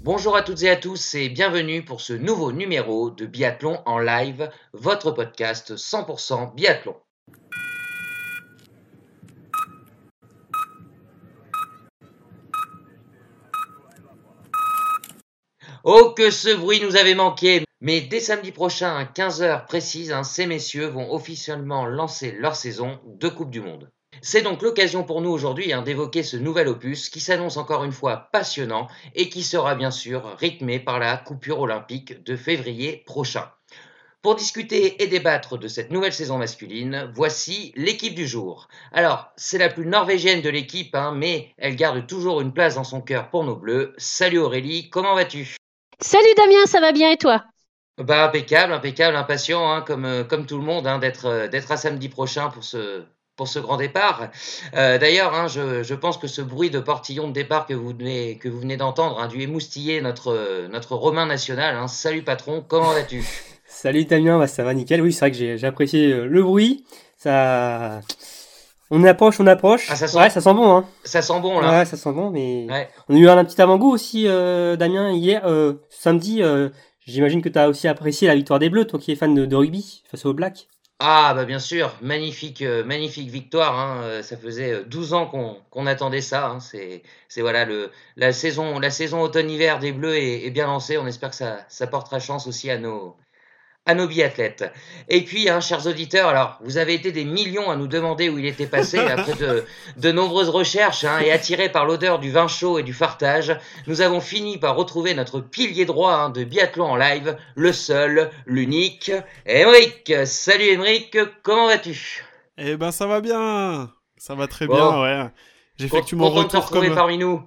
Bonjour à toutes et à tous et bienvenue pour ce nouveau numéro de Biathlon en live, votre podcast 100% biathlon. Oh que ce bruit nous avait manqué Mais dès samedi prochain à 15h précise, hein, ces messieurs vont officiellement lancer leur saison de Coupe du Monde. C'est donc l'occasion pour nous aujourd'hui hein, d'évoquer ce nouvel opus qui s'annonce encore une fois passionnant et qui sera bien sûr rythmé par la coupure olympique de février prochain. Pour discuter et débattre de cette nouvelle saison masculine, voici l'équipe du jour. Alors, c'est la plus norvégienne de l'équipe, hein, mais elle garde toujours une place dans son cœur pour nos bleus. Salut Aurélie, comment vas-tu? Salut Damien, ça va bien et toi? Bah impeccable, impeccable, impatient, hein, comme, euh, comme tout le monde, hein, euh, d'être à samedi prochain pour ce, pour ce grand départ. Euh, D'ailleurs, hein, je, je pense que ce bruit de portillon de départ que vous venez, que vous venez d'entendre a dû émoustiller notre, notre Romain national. hein. Salut patron, comment vas-tu? Salut Damien, bah, ça va nickel. Oui, c'est vrai que j'ai apprécié euh, le bruit. Ça, on approche, on approche. Ah, ça sent- Ouais, ça sent bon, hein. Ça sent bon là Ouais, ça sent bon, mais Ouais. on a eu un petit avant-goût aussi, euh, Damien, hier, euh, samedi. J'imagine que tu as aussi apprécié la victoire des Bleus, toi qui es fan de, de rugby face aux Blacks. Ah bah bien sûr, magnifique, euh, magnifique victoire. hein, euh, Ça faisait euh, 12 ans qu'on qu'on attendait ça. hein, C'est c'est voilà le la saison la saison automne-hiver des Bleus est, est bien lancée. On espère que ça ça portera chance aussi à nos à nos biathlètes. Et puis, hein, chers auditeurs, alors vous avez été des millions à nous demander où il était passé après de, de nombreuses recherches hein, et attirés par l'odeur du vin chaud et du fartage, nous avons fini par retrouver notre pilier droit hein, de biathlon en live, le seul, l'unique, Émeric. Salut Émeric, comment vas-tu? Eh ben ça va bien, ça va très Bon. bien, ouais. De te retour comme. parmi nous.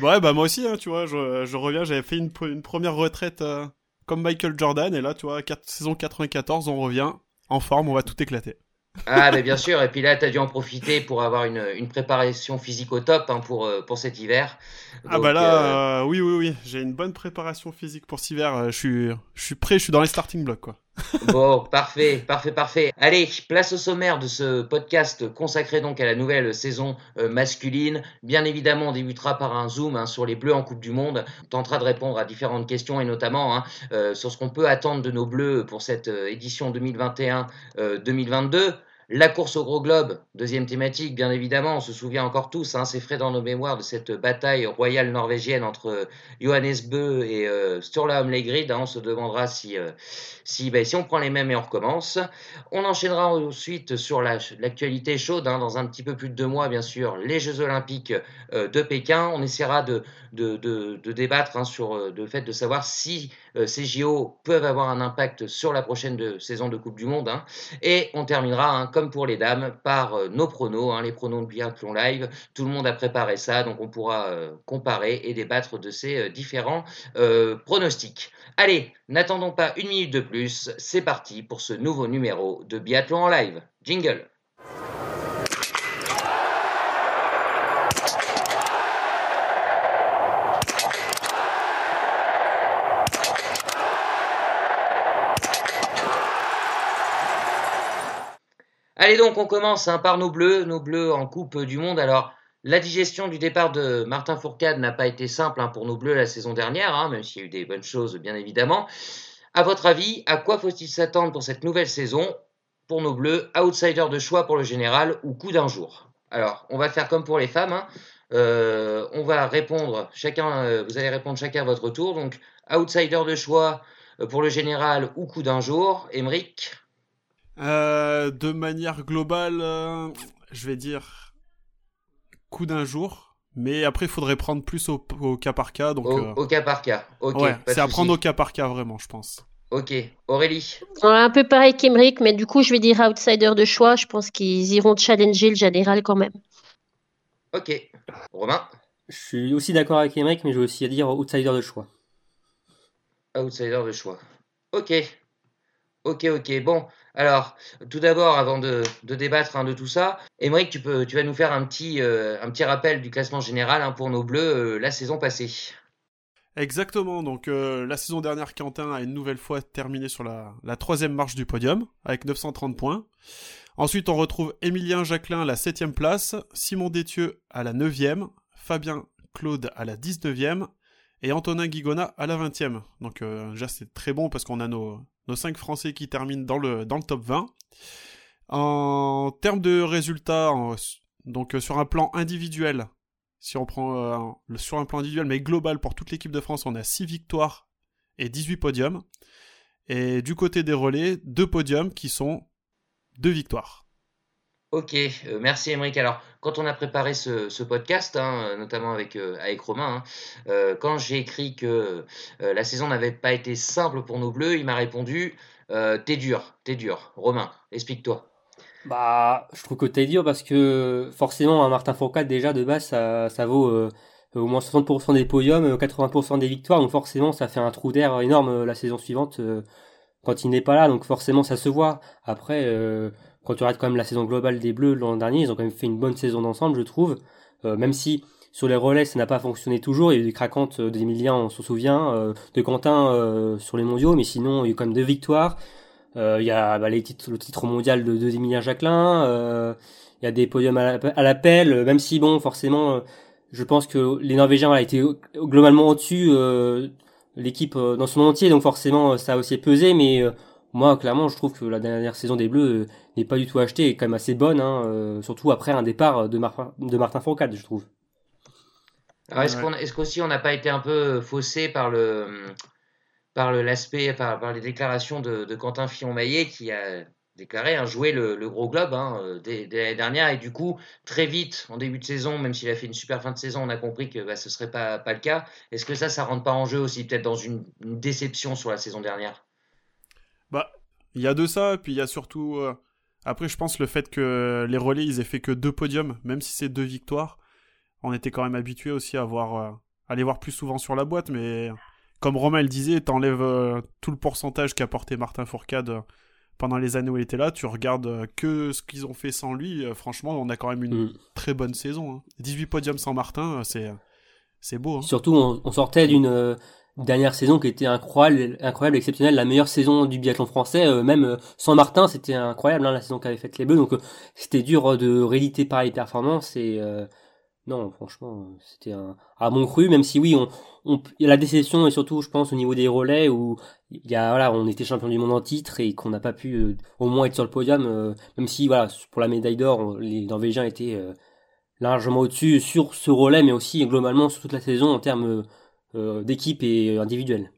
Ouais, bah moi aussi, hein, tu vois, je, je reviens, j'avais fait une première retraite euh, comme Michael Jordan, et là, tu vois, saison 94, on revient en forme, on va tout éclater. Ah, mais bien sûr. Et puis là, tu as dû en profiter pour avoir une, une préparation physique au top hein, pour, euh, pour cet hiver. ah bah euh, là, euh, oui, oui, oui, j'ai une bonne préparation physique pour cet hiver, euh, je suis, je suis prêt, je suis dans les starting blocks, quoi. Bon, parfait, parfait, parfait. Allez, place au sommaire de ce podcast consacré donc à la nouvelle saison euh, masculine. Bien évidemment, on débutera par un zoom hein, sur les Bleus en Coupe du Monde. On tentera de répondre à différentes questions et notamment hein, euh, sur ce qu'on peut attendre de nos Bleus pour cette euh, édition 2021-2022. La course au gros globe, deuxième thématique, bien évidemment, on se souvient encore tous, hein, c'est frais dans nos mémoires de cette bataille royale norvégienne entre euh, Johannes Bö et euh, Sturla Hamlegrid. hein. on se demandera si, euh, si, ben, si on prend les mêmes et on recommence. On enchaînera ensuite sur la- l'actualité chaude, hein, dans un petit peu plus de deux mois, bien sûr, les Jeux Olympiques euh, de Pékin. On essaiera de, de, débattre hein, sur euh, le fait de savoir si euh, ces JO peuvent avoir un impact sur la prochaine saison de Coupe du Monde. hein. Et on terminera, hein, comme pour les dames, par euh, nos pronos, les pronos de biathlon live. Tout le monde a préparé ça, donc on pourra comparer et débattre de ces différents pronostics. Allez, n'attendons pas une minute de plus, c'est parti pour ce nouveau numéro de biathlon en live. Jingle Allez donc, on commence hein, par nos bleus, nos bleus en Coupe du Monde. Alors, la digestion du départ de Martin Fourcade n'a pas été simple hein, pour nos bleus la saison dernière, hein, même s'il y a eu des bonnes choses, bien évidemment. À votre avis, à quoi faut-il s'attendre pour cette nouvelle saison Pour nos bleus, outsider de choix pour le général ou coup d'un jour? Alors, on va faire comme pour les femmes. Euh, on va répondre, chacun, euh, vous allez répondre chacun à votre tour. Donc, outsider de choix euh, pour le général ou coup d'un jour. Emeric Euh, de manière globale, euh, je vais dire coup d'un jour, mais après il faudrait prendre plus au, au cas par cas, donc au, euh, au cas par cas. Ok, ouais, c'est à prendre au cas par cas vraiment, je pense. Ok, Aurélie. Ouais, Un peu pareil qu'Emeric, mais du coup, je vais dire outsider de choix. Je pense qu'ils iront challenger le général quand même. Ok, Romain. Je suis aussi d'accord avec Emmerich, mais je veux aussi dire outsider de choix. Outsider de choix. Ok. Ok, ok. Bon, alors, tout d'abord, avant de, débattre hein, de tout ça, Emmerich, tu, vas nous faire un petit, euh, rappel du classement général hein, pour nos bleus euh, la saison passée. Exactement, donc euh, la saison dernière, Quentin a une nouvelle fois terminé sur la, troisième marche du podium, avec 930 points. Ensuite, on retrouve Émilien Jacquelin à la 7 place, Simon Détieux à la 9 Fabien Claude à la 19e et Antonin Guigona à la 20e. Donc déjà c'est très bon parce qu'on a nos, nos 5 Français qui terminent dans le, dans le top 20. En termes de résultats, donc euh, sur un plan individuel, si on prend euh, sur un plan individuel mais global pour toute l'équipe de France, on a 6 victoires et 18 podiums. Et du côté des relais, deux podiums qui sont deux victoires. Ok, euh, merci Émeric. Alors, quand on a préparé ce, podcast, hein, notamment avec, euh, Romain, hein, euh, quand j'ai écrit que la saison n'avait pas été simple pour nos Bleus, il m'a répondu T'es dur, t'es dur. Romain, explique-toi. Bah, je trouve que t'es dur parce que forcément, Martin Fourcade, déjà de base, ça, vaut au moins 60% des podiums, 80% des victoires, donc forcément, ça fait un trou d'air énorme la saison suivante quand il n'est pas là, donc forcément ça se voit. Après, euh, quand tu regardes quand même la saison globale des Bleus l'an dernier, ils ont quand même fait une bonne saison d'ensemble, je trouve. Euh, même si sur les relais ça n'a pas fonctionné toujours, il y a eu des craquantes euh, d'Emilien, on s'en souvient, de Quentin sur les mondiaux, mais sinon il y a eu quand même deux victoires. il y a bah, les titres, le titre mondial de, de Jacquelin, il y a des podiums à l'appel, même si bon, forcément, je pense que les Norvégiens ont été globalement au-dessus l'équipe euh, dans son entier, donc forcément euh, ça a aussi pesé, mais euh, moi clairement je trouve que la dernière saison des Bleus n'est pas du tout achetée et quand même assez bonne, hein, surtout après un départ de, de Martin Fourcade, je trouve. est-ce qu'on est-ce qu'aussi on n'a pas été un peu faussé par le par l'aspect par, par, les déclarations de, de Quentin Fillon-Maillet qui a déclaré hein, jouer le, gros globe hein, euh, dès, l'année dernière. Et du coup, très vite, en début de saison, même s'il a fait une super fin de saison, on a compris que bah, ce ne serait pas, pas le cas. Est-ce que ça, ça rentre pas en jeu aussi, peut-être dans une, déception sur la saison dernière? Bah, il y a de ça, puis il y a surtout. Euh, après, je pense le fait que les relais, ils aient fait que deux podiums, même si c'est deux victoires, on était quand même habitué aussi à voir, euh, aller voir plus souvent sur la boîte, mais comme Romain le disait, t'enlèves tout le pourcentage qu'a porté Martin Fourcade pendant les années où il était là, tu regardes euh, que ce qu'ils ont fait sans lui, euh, franchement, on a quand même une mm. très bonne saison. 18 hein. podiums sans Martin, euh, c'est c'est beau. Hein. Surtout, on, sortait d'une dernière saison qui était incroyable, incroyable, exceptionnelle, la meilleure saison du biathlon français. même sans Martin, c'était incroyable hein, la saison qu'avaient faite les Bleus. Donc c'était dur de rééditer pareille performance et non, franchement, c'était un à mon cru, même si oui, on, la déception et surtout, je pense, au niveau des relais où il y a, voilà, on était champion du monde en titre et qu'on n'a pas pu euh, au moins être sur le podium, euh, même si, voilà, pour la médaille d'or, les Norvégiens étaient euh, largement au-dessus sur ce relais, mais aussi globalement sur toute la saison en termes d'équipe et individuelle.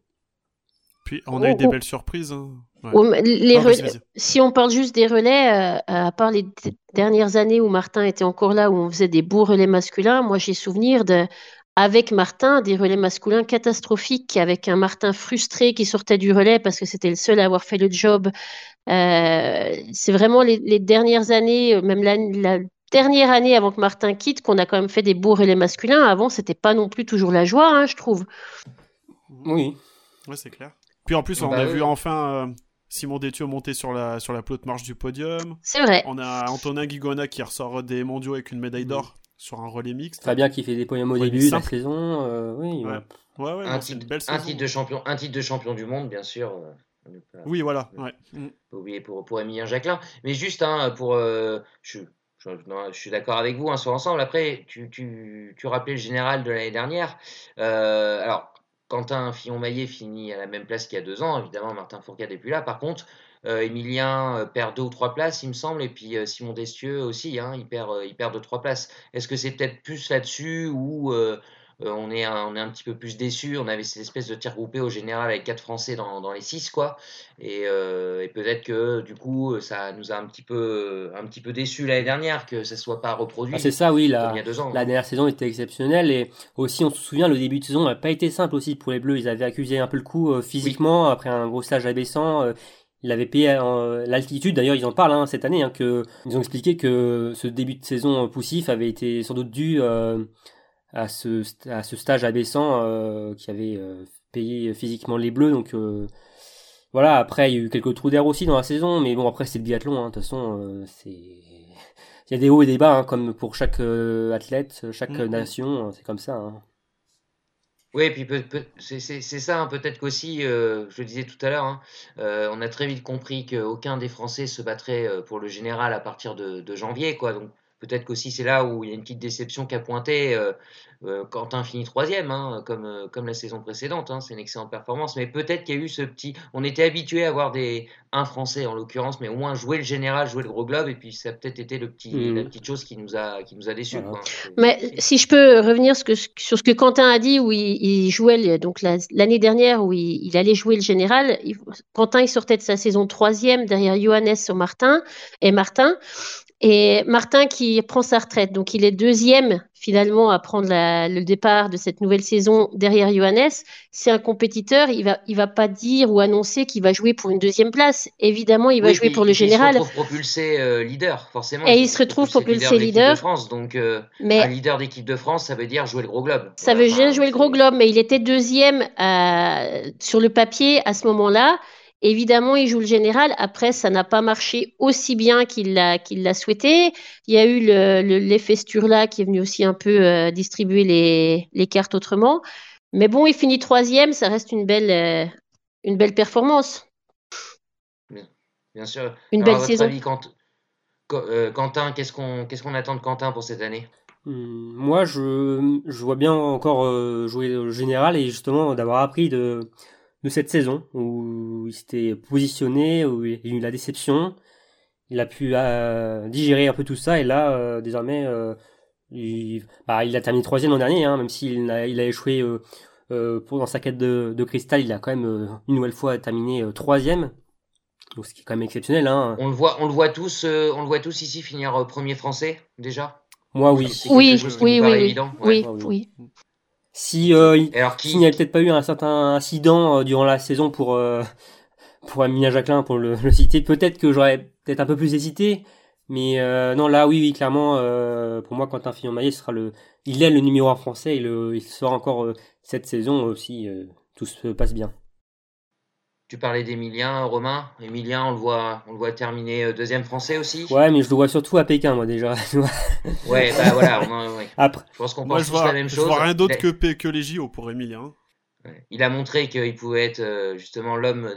Puis on a eu des belles surprises. Hein. Les si on parle juste des relais, à part les dernières années où Martin était encore là, où on faisait des beaux relais masculins, moi j'ai souvenir de avec Martin, des relais masculins catastrophiques, avec un Martin frustré qui sortait du relais parce que c'était le seul à avoir fait le job. Euh, c'est vraiment les, dernières années, même la, dernière année avant que Martin quitte, qu'on a quand même fait des beaux relais masculins. Avant, c'était pas non plus toujours la joie, hein, je trouve. Oui. Oui, c'est clair. Puis en plus, on bah a vu enfin euh, Simon Détieux monter sur la, sur la pelote marche du podium. C'est vrai. On a Antonin Guigona qui ressort des mondiaux avec une médaille d'or sur un relais mixte. Fabien qui fait des podiums au début de la saison. Euh, oui, ouais. Ouais, un, titre, un, titre, de champion, un titre de champion du monde, bien sûr. Euh, oui, voilà. Ouais. Mm. oublier pour, pour Emilien Jacquelin. Mais juste, hein, pour, euh, je, suis d'accord avec vous hein, sur l'ensemble. Après, tu, tu, tu rappelais le général de l'année dernière. alors, Quentin Fillon-Maillet finit à la même place qu'il y a deux ans. Évidemment, Martin Fourcade n'est plus là. Par contre, euh, Emilien euh, perd deux ou trois places, il me semble, et puis euh, Simon Destieux aussi, hein, il, perd, il perd trois places. Est-ce que c'est peut-être plus là-dessus où on, est un, on est un petit peu plus déçu On avait cette espèce de tir groupé au général avec quatre Français dans, dans les six, quoi. Et, et peut-être que du coup, ça nous a un petit peu, un petit peu déçu l'année dernière que ça soit pas reproduit. Ah, c'est ça, oui. La, il y a deux ans. la dernière saison était exceptionnelle et aussi, on se souvient, le début de saison n'a pas été simple aussi pour les Bleus. Ils avaient accusé un peu le coup physiquement après un gros stage abaissant il avait payé l'altitude. D'ailleurs, ils en parlent hein, cette année, hein, que ils ont expliqué que ce début de saison poussif avait été sans doute dû euh, à ce, à ce stage abaissant qui avait payé physiquement les Bleus. Donc voilà, après il y a eu quelques trous d'air aussi dans la saison, mais bon après c'est le biathlon, hein. de toute façon c'est il y a des hauts et des bas, hein, comme pour chaque athlète, chaque mm, mm. nation, c'est comme ça. Hein. Oui, puis c'est ça, hein, peut-être qu'aussi, euh, je le disais tout à l'heure, hein, euh, on a très vite compris qu'aucun des Français se battrait euh, pour le général à partir de, de janvier, quoi. Donc peut-être qu'aussi c'est là où il y a une petite déception qui a pointé. Euh, Quentin finit troisième, hein, comme, euh, comme la saison précédente. Hein, c'est une excellente performance. Mais peut-être qu'il y a eu ce petit. On était habitué à avoir des un Français en l'occurrence, mais au moins jouer le général, jouer le gros globe, et puis ça a peut-être été le petit, la mmh. petite chose qui nous a qui nous a déçus. Mais si je peux revenir sur ce que Quentin a dit, où il, jouait donc l'année dernière où il, allait jouer le général. Quentin il sortait de sa saison troisième derrière Johannes au Martin et Martin. Et Martin qui prend sa retraite, donc il est deuxième finalement à prendre le départ de cette nouvelle saison derrière Johannes. C'est un compétiteur, il va, il va pas dire ou annoncer qu'il va jouer pour une deuxième place. Évidemment, il va jouer pour le général. Il se retrouve propulsé euh, leader, forcément. Et il, se retrouve propulsé leader. De France, donc euh, mais un leader d'équipe de France, ça veut dire jouer le gros globe. Ça veut dire jouer le gros globe, mais il était deuxième euh, sur le papier à ce moment-là. Évidemment, il joue le général. Après, ça n'a pas marché aussi bien qu'il l'a qu'il souhaité. Il y a eu l'effet Sturla qui est venu aussi un peu euh, distribuer les, les, cartes autrement. Mais bon, il finit troisième. Ça reste une belle euh, une belle performance. Bien, sûr. Une belle saison. Euh, Quentin, qu'est-ce qu'on qu'est-ce qu'on attend de Quentin pour cette année? Hmm, Moi, je, je vois bien encore jouer le général et justement d'avoir appris de de cette saison où il s'était positionné, où il a eu la déception. Il a pu euh, digérer un peu tout ça et là, euh, désormais, euh, il, bah, il, a terminé troisième l'an dernier, hein, même s'il a, il a échoué pour, dans sa quête de, de, cristal, il a quand même une nouvelle fois terminé troisième. Donc, ce qui est quand même exceptionnel. Hein. On le voit, on le voit tous, on le voit tous ici finir premier français déjà? Moi, oui. Oui, oui, oui, oui, oui, si euh, il, s'il n'y avait peut-être pas eu un certain incident euh, durant la saison pour euh, pour Emilia Jacquelin pour le, le citer, peut-être que j'aurais peut-être un peu plus hésité. Mais euh, non, là, oui, oui, clairement, euh, pour moi, Quentin Fillon-Maillet sera le, il est le numéro un français, et le, il sera encore cette saison aussi. tout se passe bien. Tu parlais d'Emilien, Romain. Emilien, on le voit, on le voit terminer euh, deuxième français aussi. Ouais, mais je le vois surtout à Pékin, moi déjà. ouais, bah voilà. Après, je pense qu'on pense tous la même chose. Je vois rien d'autre que, que les JO pour Emilien. Il a montré qu'il pouvait être euh, justement l'homme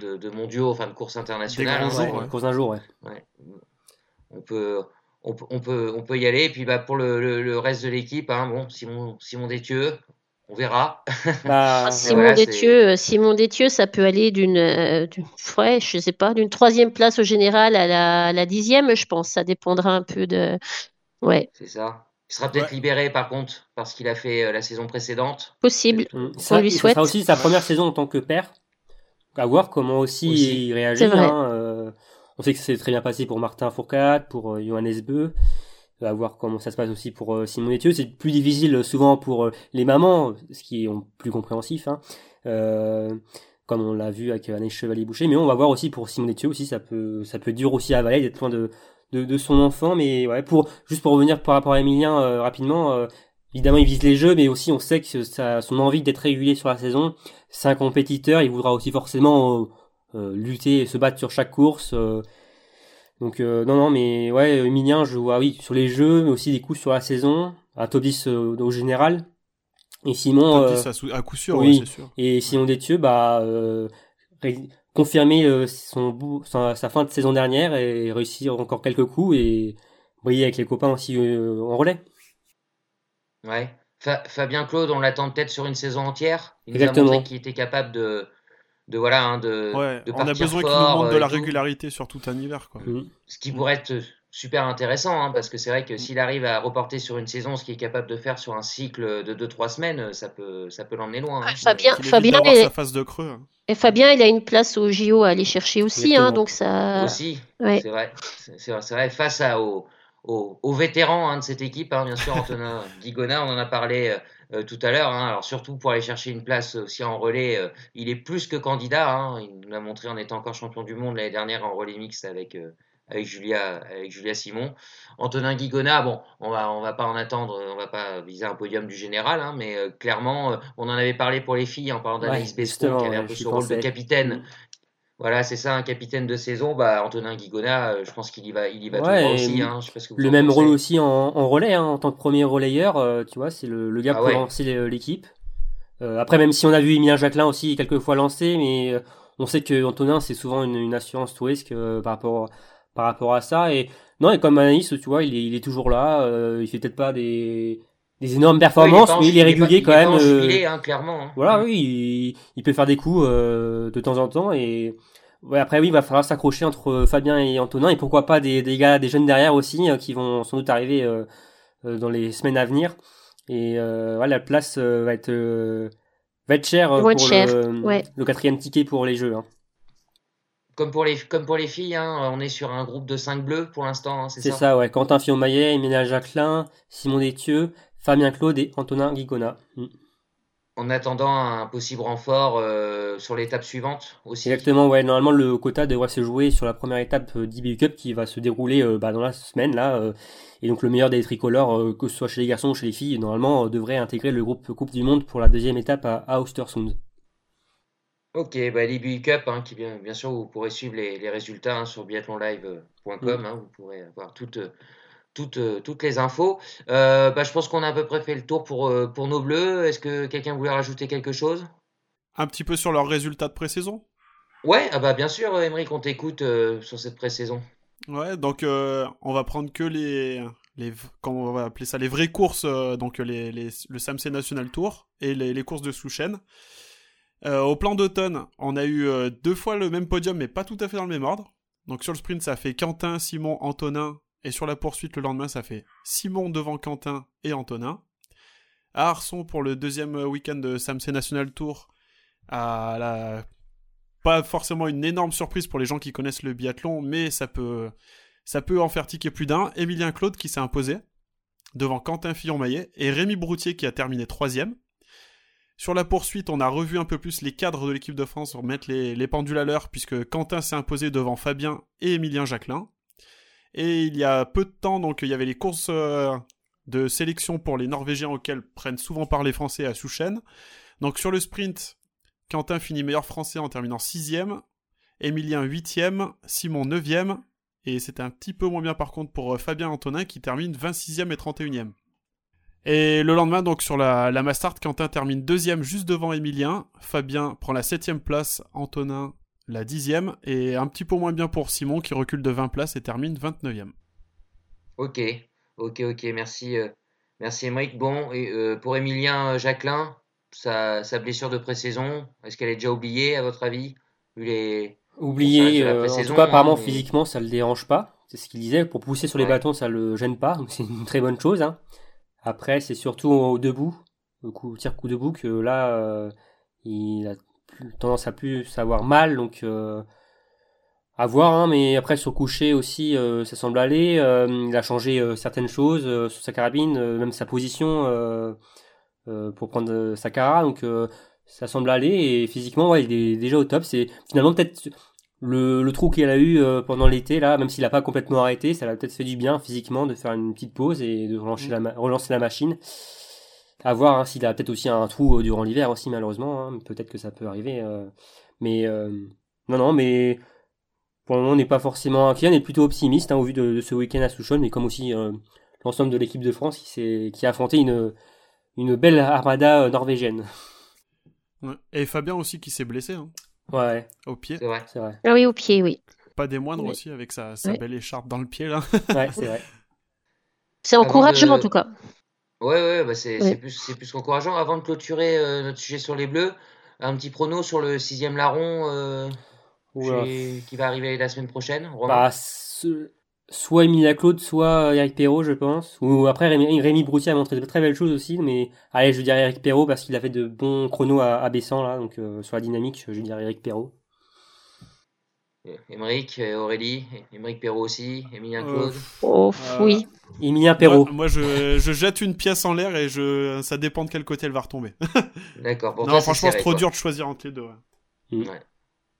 de, de, mondiaux, enfin de course internationale. Hein, Course d'un jour, ouais. On peut, on, peut, on peut y aller. Et puis bah, pour le, le, reste de l'équipe, hein, bon, Simon, Simon Détieux, on verra. Bah, Simon Détieux, euh, Simon Détieux, ça peut aller d'une, euh, ouais, je sais pas, d'une troisième place au général à la, dixième, je pense. Ça dépendra un peu de, ouais. C'est ça. Il sera peut-être libéré par contre parce qu'il a fait euh, la saison précédente. Possible. Ça, on lui souhaite. sera aussi sa première saison en tant que père. À voir comment aussi, il réagit. Hein, on sait que c'est très bien passé pour Martin Fourcade, pour Johannes Beu à voir comment ça se passe aussi pour euh, Simon Etieux. C'est plus difficile euh, souvent pour euh, les mamans, ce qui est plus compréhensif, hein. comme on l'a vu avec Anaïs Chevalier-Boucher. Mais on va voir aussi pour Simon Etieux aussi, ça peut, ça peut dur aussi à avaler d'être loin de, de, son enfant. Mais ouais, pour, juste pour revenir par rapport à Emilien rapidement, évidemment il vise les jeux, mais aussi on sait que son envie d'être régulier sur la saison, c'est un compétiteur, il voudra aussi forcément lutter et se battre sur chaque course. Donc euh, non, non, mais ouais, Emilien, je vois, oui, sur les jeux, mais aussi des coups sur la saison, un top 10 euh, au général. Et Simon... Top 10 euh, à, coup sûr, oui, c'est sûr. Et Simon Détieux, bah, confirmer son, sa, sa, fin de saison dernière et réussir encore quelques coups et briller avec les copains aussi en relais. Ouais. Fabien Claude, on l'attend peut-être sur une saison entière. Il Exactement. nous a montré qu'il était capable de, de voilà hein, de, de on a besoin qu'il nous montre de la régularité sur tout un hiver quoi. Mm. ce qui pourrait être super intéressant hein, parce que c'est vrai que s'il arrive à reporter sur une saison ce qu'il est capable de faire sur un cycle de 2-3 semaines ça peut ça peut l'emmener loin hein. Fabien Fabien sa phase de creux et Fabien il a une place au JO à aller chercher aussi donc ça aussi c'est vrai c'est vrai, face à aux, aux, vétérans de cette équipe bien sûr Antonin Guigona on en a parlé euh, tout à l'heure. Hein. Alors surtout pour aller chercher une place aussi en relais, euh, il est plus que candidat. Hein. Il nous l'a montré en étant encore champion du monde l'année dernière en relais mixte avec, euh, avec Julia, avec Julia Simon. Antonin Guigona, bon, on va, on va pas en attendre, on va pas viser un podium du général, hein, mais euh, clairement, euh, on en avait parlé pour les filles en parlant d'Anaïs ouais, qui avait un peu ce rôle de capitaine. Voilà, c'est ça, un capitaine de saison. Bah, Antonin Guigona, euh, je pense qu'il y va, il y va tout le aussi. Hein, le même rôle aussi en, relais, hein, en tant que premier relayeur, tu vois, c'est le, le, gars ah pour lancer l'équipe. après, même si on a vu Emilien Jacquelin aussi quelques fois lancer, mais on sait que Antonin c'est souvent une, assurance tout risque par rapport par rapport à ça. Et non, et comme Anaïs, tu vois, il est, il est toujours là. Euh, il fait peut-être pas des, des énormes performances, mais il est régulier quand même. Euh, hein, clairement. Hein. Voilà, oui, il, peut faire des coups euh, de temps en temps. Et ouais, après, oui, il va falloir s'accrocher entre Fabien et Antonin. Et pourquoi pas des, des gars, des jeunes derrière aussi, qui vont sans doute arriver dans les semaines à venir. Et voilà, la place va être va être chère pour le, le, quatrième ticket pour les jeux. Hein. Comme pour les, comme pour les filles, hein, on est sur un groupe de 5 bleus pour l'instant, hein, c'est ça C'est ça, ouais. Quentin Fillon-Maillet, Emile Jacquelin, Simon Détieux, Fabien Claude et Antonin Guigona. Mm. En attendant un possible renfort euh, sur l'étape suivante aussi. Exactement, ouais. Normalement, le quota devrait se jouer sur la première étape euh, d'IBU Cup qui va se dérouler euh, bah, dans la semaine là. et donc le meilleur des tricolores, que ce soit chez les garçons ou chez les filles, normalement devrait intégrer le groupe Coupe du Monde pour la deuxième étape à, à Ostersund. Ok, bah, l'IBU Cup, hein, qui bien, bien sûr, vous pourrez suivre les, les résultats hein, sur biathlonlive.com. Mm. Hein, vous pourrez avoir toutes, toutes, toutes les infos. Euh, bah, je pense qu'on a à peu près fait le tour pour, euh, pour nos bleus. Est-ce que quelqu'un voulait rajouter quelque chose? Un petit peu sur leurs résultats de pré-saison? Ouais, ah bah bien sûr, Emery, on t'écoute euh, sur cette pré-saison. Ouais, donc on va prendre que les, les comment on va appeler ça, les vraies courses, donc les, les, le SAMC National Tour et les, les courses de sous-chaîne. Euh, au plan d'automne, on a eu euh, deux fois le même podium, mais pas tout à fait dans le même ordre. Donc sur le sprint, ça fait Quentin, Simon, Antonin. Et sur la poursuite, le lendemain, ça fait Simon devant Quentin et Antonin. À Arson, pour le deuxième week-end de Samsung National Tour, pas forcément une énorme surprise pour les gens qui connaissent le biathlon, mais ça peut, ça peut en faire tiquer plus d'un. Emilien Claude qui s'est imposé devant Quentin Fillon-Maillet et Rémi Broutier qui a terminé troisième. Sur la poursuite, on a revu un peu plus les cadres de l'équipe de France pour mettre les, pendules à l'heure, puisque Quentin s'est imposé devant Fabien et Emilien Jacquelin. Et il y a peu de temps, donc il y avait les courses euh, de sélection pour les Norvégiens auxquels prennent souvent part les Français à Souchen. Donc sur le sprint, Quentin finit meilleur français en terminant 6ème, Emilien 8ème, Simon 9ème, et c'est un petit peu moins bien par contre pour euh, Fabien Antonin qui termine 26ème et 31ème. Et le lendemain, donc sur la, la Mastart, Quentin termine deuxième juste devant Emilien. Fabien prend la septième place, Antonin la dixième. Et un petit peu moins bien pour Simon qui recule de 20 places et termine 29e. Ok, ok, ok, merci. Euh, merci Émeric. Bon, et, euh, pour Emilien euh, Jacquelin, sa, sa blessure de pré-saison, est-ce qu'elle est déjà oubliée à votre avis les... Oublié, en tout cas apparemment physiquement ça le dérange pas, c'est ce qu'il disait, pour pousser sur les bâtons ça le gêne pas, donc c'est une très bonne chose. Hein. Après, c'est surtout au debout, le coup, tir coup debout, que là, euh, il a tendance à plus savoir mal, donc euh, à voir. Hein, mais après, sur coucher aussi, euh, ça semble aller. il a changé certaines choses sur sa carabine, même sa position pour prendre sa cara, donc ça semble aller. Et physiquement, ouais, il est déjà au top. C'est finalement peut-être le, le trou qu'il a eu euh, pendant l'été, là, même s'il n'a pas complètement arrêté, ça l'a peut-être fait du bien physiquement de faire une petite pause et de relancer, la, relancer la machine. À voir hein, s'il a peut-être aussi un trou euh, durant l'hiver aussi, malheureusement. Hein, peut-être que ça peut arriver. Euh. mais non, non, mais pour le moment, on n'est pas forcément inquiet. On est plutôt optimiste hein, au vu de, ce week-end à Souchon, mais comme aussi l'ensemble de l'équipe de France qui, qui a affronté une, une belle armada norvégienne. Et Fabien aussi qui s'est blessé. Hein. Ouais. Au pied. C'est vrai. vrai. Ah oui, au pied, oui. Pas des moindres aussi, avec sa, sa belle écharpe dans le pied, là. ouais, c'est vrai. C'est encourageant, en tout cas. Ouais, ouais, bah c'est plus, plus qu'encourageant. Avant de clôturer euh, notre sujet sur les Bleus, un petit prono sur le sixième larron euh, qui va arriver la semaine prochaine. Bah, soit Emilia Claude, soit Eric Perrault, je pense. Ou après, Rémi, Rémi Broutier a montré de très belles choses aussi, mais allez, je dirais Eric Perrault parce qu'il a fait de bons chronos à, à baissant, là, donc euh, sur la dynamique, je dirais Eric Perrault. Émeric, Aurélie, Émeric Perrault aussi, Emilien euh, Claude. oh, oui. Emilien Perrault. Moi, je, je, jette une pièce en l'air et je, ça dépend de quel côté elle va retomber. D'accord. Non, franchement, c'est trop dur de choisir entre les deux. Ouais.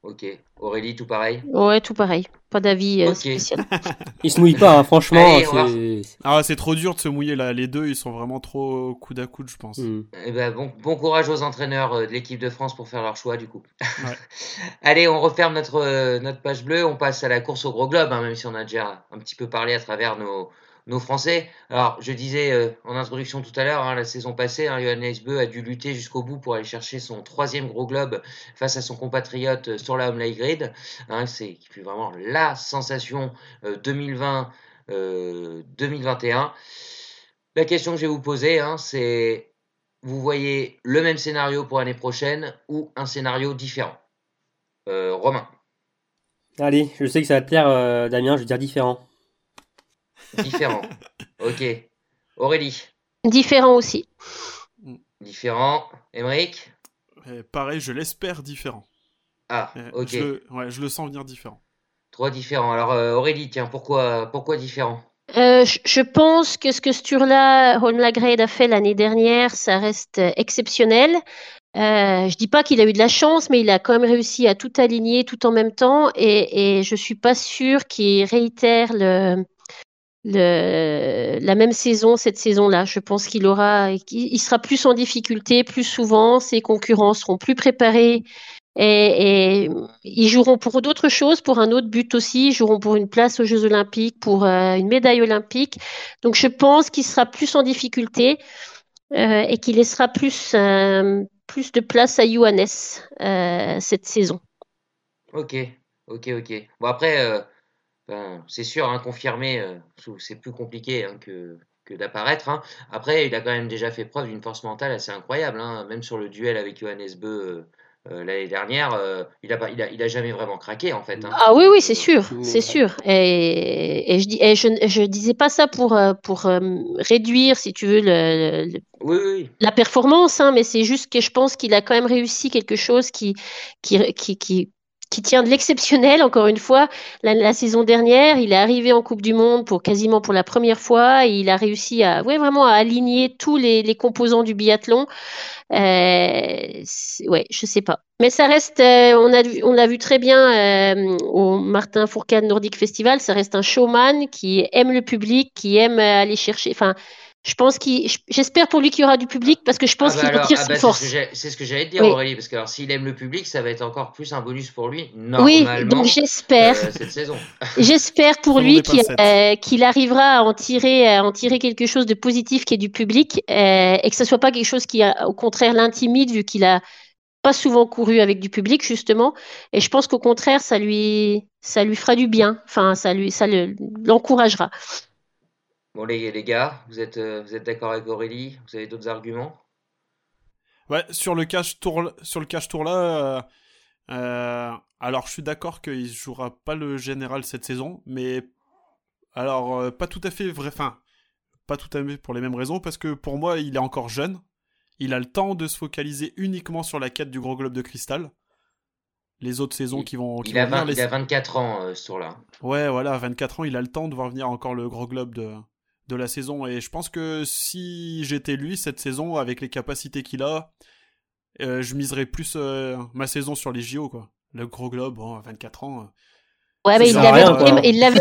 Ok. Aurélie, tout pareil? Ouais, tout pareil. Pas d'avis euh, spécial. il se mouille pas, hein, franchement. ah, c'est trop dur de se mouiller là. Les deux, ils sont vraiment trop coude à coude, je pense. Mm. Eh ben, bon, bon courage aux entraîneurs euh, de l'équipe de France pour faire leur choix, du coup. Allez, on referme notre, euh, notre page bleue. On passe à la course au gros globe, hein, même si on a déjà un petit peu parlé à travers nos, nos Français. Alors, je disais euh, en introduction tout à l'heure, hein, la saison passée, hein, Johannes Beu a dû lutter jusqu'au bout pour aller chercher son troisième gros globe face à son compatriote euh, sur la Home Grid. Hein, c'est vraiment la sensation 2020-2021. Euh, la question que je vais vous poser, c'est vous voyez le même scénario pour l'année prochaine ou un scénario différent? Romain. Allez, je sais que ça va te plaire, Damien, je vais dire différent. Différent. ok. Aurélie. Différent aussi. Différent. Émeric Pareil, je l'espère différent. Ah, ok. Je le, ouais, je le sens venir différent. Trois différents. Alors euh, Aurélie, tiens, pourquoi, pourquoi différent? Euh, je, pense que ce que Sturla Holmlagrade a fait l'année dernière, ça reste exceptionnel. Euh, je dis pas qu'il a eu de la chance, mais il a quand même réussi à tout aligner tout en même temps, et, et je suis pas sûre qu'il réitère le, la même saison cette saison-là. Je pense qu'il aura, il sera plus en difficulté plus souvent. Ses concurrents seront plus préparés et, ils joueront pour d'autres choses, pour un autre but aussi. Ils joueront pour une place aux Jeux Olympiques, pour euh, une médaille olympique. Donc je pense qu'il sera plus en difficulté euh, et qu'il laissera plus euh, plus de place à Johannes euh, cette saison. Ok, ok, ok. Bon après c'est sûr, hein, confirmé, euh, c'est plus compliqué hein, que, que d'apparaître. Hein. Après, il a quand même déjà fait preuve d'une force mentale assez incroyable. Même sur le duel avec Johannes Beu euh, euh, l'année dernière, il, a, il, a, il, a, jamais vraiment craqué en fait. Ah oui, oui, c'est sûr, c'est sûr. Et, et, je, et je, je, disais pas ça pour, pour réduire, si tu veux, le, la performance, mais c'est juste que je pense qu'il a quand même réussi quelque chose qui, qui, qui, qui qui tient de l'exceptionnel, encore une fois. La, saison dernière, il est arrivé en Coupe du Monde pour quasiment pour la première fois. Il a réussi à, ouais, vraiment à aligner tous les, les composants du biathlon. Euh, ouais, je sais pas. Mais ça reste, euh, on on l'a vu très bien euh, au Martin Fourcade Nordic Festival. Ça reste un showman qui aime le public, qui aime aller chercher. Enfin, je pense qu'il, j'espère pour lui qu'il y aura du public parce que je pense ah bah qu'il retire ah bah force. C'est ce que j'allais dire, Aurélie, parce que alors s'il aime le public, ça va être encore plus un bonus pour lui. Oui, donc j'espère. Euh, cette saison. j'espère pour lui euh, qu'il arrivera à en tirer, à en tirer quelque chose de positif qui est du public euh, et que ce soit pas quelque chose qui, au contraire, l'intimide vu qu'il a pas souvent couru avec du public justement. Et je pense qu'au contraire, ça lui, ça lui fera du bien. Enfin, ça lui, ça l'encouragera. Bon, les, les gars, vous êtes, euh, vous êtes d'accord avec Aurélie? Vous avez d'autres arguments? Ouais, sur le cash tour, sur le cash tour là, euh, euh, alors je suis d'accord qu'il jouera pas le général cette saison, mais alors pas tout à fait vrai, enfin pas tout à fait pour les mêmes raisons, parce que pour moi il est encore jeune, il a le temps de se focaliser uniquement sur la quête du gros globe de cristal. Les autres saisons qui vont. il, a il, a 24 ans sur là. Ouais, voilà, 24 ans, il a le temps de voir venir encore le gros globe de, de la saison. Et je pense que si j'étais lui cette saison, avec les capacités qu'il a, euh, je miserais plus euh, ma saison sur les JO, quoi. Le gros globe, bon, à 24 ans. Euh, ouais, mais il l'avait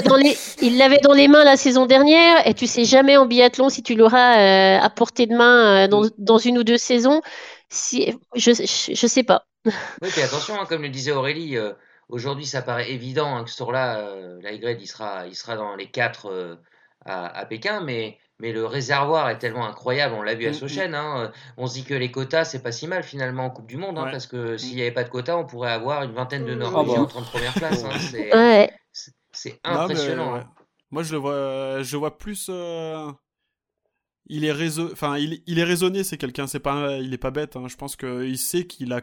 dans, les, il l'avait dans les mains la saison dernière, et tu sais jamais en biathlon si tu l'auras à portée de main dans, dans, une ou deux saisons. Si, je, je, sais pas. Oui, puis attention, hein, comme le disait Aurélie, aujourd'hui ça paraît évident hein, que ce tour-là, la Y, il sera, il sera dans les quatre à, Pékin, mais, mais le réservoir est tellement incroyable, on l'a vu à mm, mm. Sochen. Hein, on se dit que les quotas, c'est pas si mal finalement en Coupe du Monde, hein, parce que s'il n'y avait pas de quotas, on pourrait avoir une vingtaine de Norvégiens en 30 premières places. Hein, c'est impressionnant. Moi, je le vois, je vois plus. Euh, il est enfin, il, il, est raisonné, c'est quelqu'un, c'est pas, il est pas bête. Je pense qu'il sait qu'il a,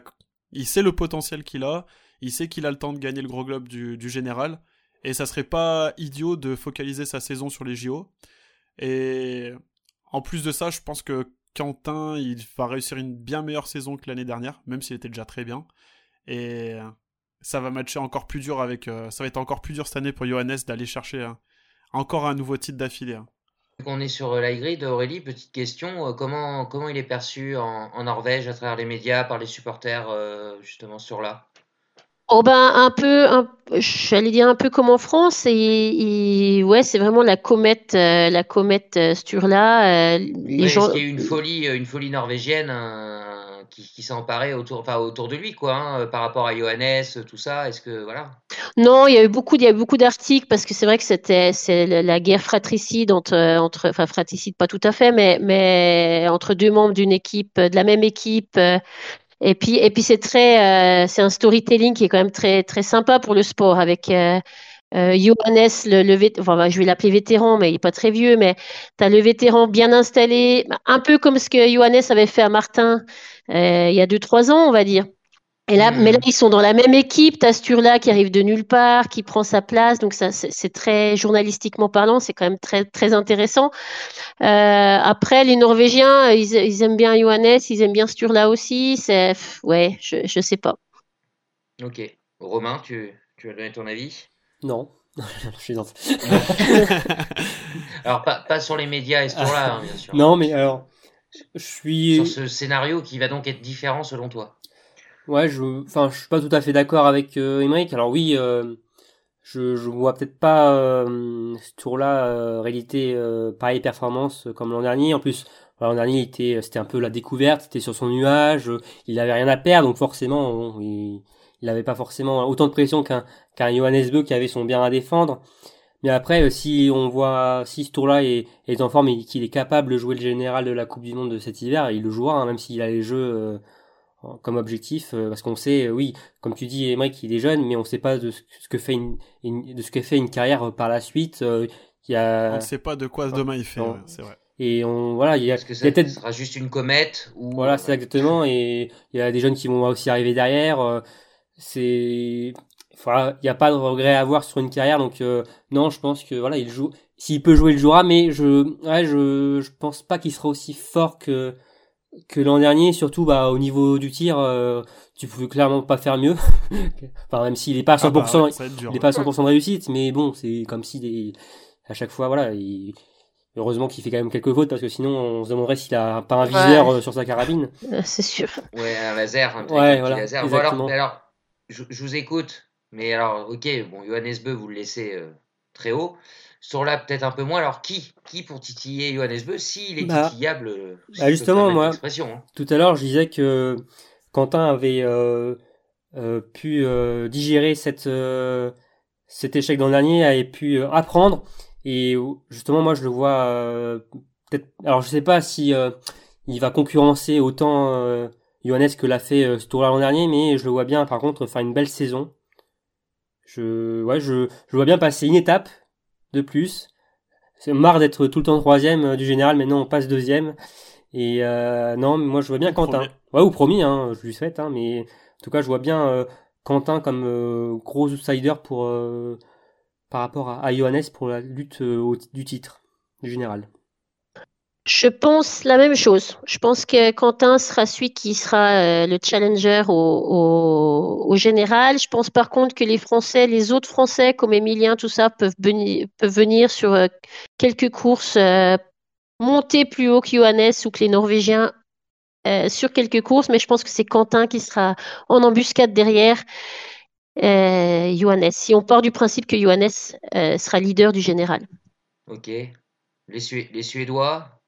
il sait le potentiel qu'il a, il sait qu'il a le temps de gagner le gros globe du, du général. Et ça serait pas idiot de focaliser sa saison sur les JO. Et en plus de ça, je pense que Quentin, il va réussir une bien meilleure saison que l'année dernière, même s'il était déjà très bien. Et ça va matcher encore plus dur avec. Euh, ça va être encore plus dur cette année pour Johannes d'aller chercher hein, encore un nouveau titre d'affilée. Hein. On est sur euh, grid Aurélie, petite question. Euh, comment, comment il est perçu en, Norvège à travers les médias, par les supporters, justement sur là? Oh ben un peu, un, j'allais dire un peu comme en France et, ouais c'est vraiment la comète, euh, la comète euh, Sturla. Euh, les gens. Il y a eu une folie, une folie norvégienne qui, qui s'est emparée autour, enfin autour de lui quoi, hein, par rapport à Johannes, tout ça. Est-ce que voilà. Non, il y a eu beaucoup, il y a eu beaucoup d'articles parce que c'est vrai que c'était c'est la guerre fratricide entre entre, enfin fratricide pas tout à fait, mais mais entre deux membres d'une équipe, de la même équipe. Et puis, et puis c'est très, euh, c'est un storytelling qui est quand même très, très sympa pour le sport avec euh, euh Johannes, le, le enfin, je vais l'appeler vétéran, mais il est pas très vieux, mais tu as le vétéran bien installé, un peu comme ce que Johannes avait fait à Martin euh, il y a deux, trois ans, on va dire. Et là, mais là, ils sont dans la même équipe. T'as qui arrive de nulle part, qui prend sa place. Donc, ça, c'est très journalistiquement parlant, c'est quand même très, très intéressant. Euh, après, les Norvégiens, ils, ils, aiment bien Johannes, ils aiment bien Sturla aussi. C'est, ouais, je, je sais pas. Ok. Romain, tu, tu as donné ton avis? Non. je suis dans... alors, pas, pas, sur les médias et Sturla, hein, bien sûr. Non, mais alors, je suis. Sur ce scénario qui va donc être différent selon toi Ouais, je, enfin, je suis pas tout à fait d'accord avec euh, Alors oui, euh, je, je vois peut-être pas euh, ce tour-là euh, réalité euh, pareille performance comme l'an dernier. En plus, l'an dernier, était, c'était un peu la découverte, c'était sur son nuage, il avait rien à perdre, donc forcément, il, il avait pas forcément autant de pression qu'un qu'un Johannes Beu qui avait son bien à défendre. Mais après, si on voit si ce tour-là est, est en forme et qu'il est capable de jouer le général de la Coupe du Monde de cet hiver, il le jouera, hein, même s'il a les jeux comme objectif euh, parce qu'on sait euh, oui comme tu dis Emmerich il est jeune mais on sait pas de ce que fait une, de ce que fait une carrière euh, par la suite il y a on ne sait pas de quoi demain il fait c'est vrai. Et on voilà il y a, que ça, peut-être sera juste une comète ou voilà c'est exactement et il y a des jeunes qui vont aussi arriver derrière c'est voilà il n'y a pas de regret à avoir sur une carrière donc non je pense que voilà il joue s'il peut jouer il jouera mais je ouais je je pense pas qu'il sera aussi fort que que l'an dernier, surtout bah, au niveau du tir, euh, tu pouvais clairement pas faire mieux. enfin, même s'il est pas à 100%, ah bah il est pas à 100% de réussite, mais bon, c'est comme si des, à chaque fois, voilà, il, heureusement qu'il fait quand même quelques fautes parce que sinon on se demanderait s'il a pas un viseur euh, sur sa carabine. C'est sûr. Ouais, un laser, un ouais, voilà, laser. alors, je, je, vous écoute, mais alors, ok, bon, Johannes Beu, vous le laissez euh, très haut. Sur là, peut-être un peu moins. Alors, qui Qui pour titiller Johannes Beu S'il est bah, titillable. Euh, bah justement, moi, hein. tout à l'heure, je disais que Quentin avait euh, euh, pu digérer cette, cet échec dans le dernier, avait pu apprendre. Et justement, moi, je le vois peut-être. Alors, je sais pas si il va concurrencer autant Johannes que l'a fait ce tour-là l'an dernier, mais je le vois bien, par contre, faire une belle saison. Je, ouais, je, je vois bien passer une étape de plus. C'est marre d'être tout le temps troisième euh, du général, maintenant on passe deuxième. Et euh, non, mais moi je vois bien Quentin. Ouais, ou promis, hein, je lui souhaite, hein, mais en tout cas je vois bien euh, Quentin comme euh, gros outsider pour par rapport à, à Johannes pour la lutte du titre du général. Je pense la même chose. Je pense que Quentin sera celui qui sera euh, le challenger au, général. Je pense par contre que les Français, les autres Français comme Emilien, tout ça, peuvent, venir, sur euh, quelques courses, euh, monter plus haut que Johannes ou que les Norvégiens sur quelques courses. Mais je pense que c'est Quentin qui sera en embuscade derrière. Johannes. Si on part du principe que Johannes sera leader du général. Ok. Les Suédois,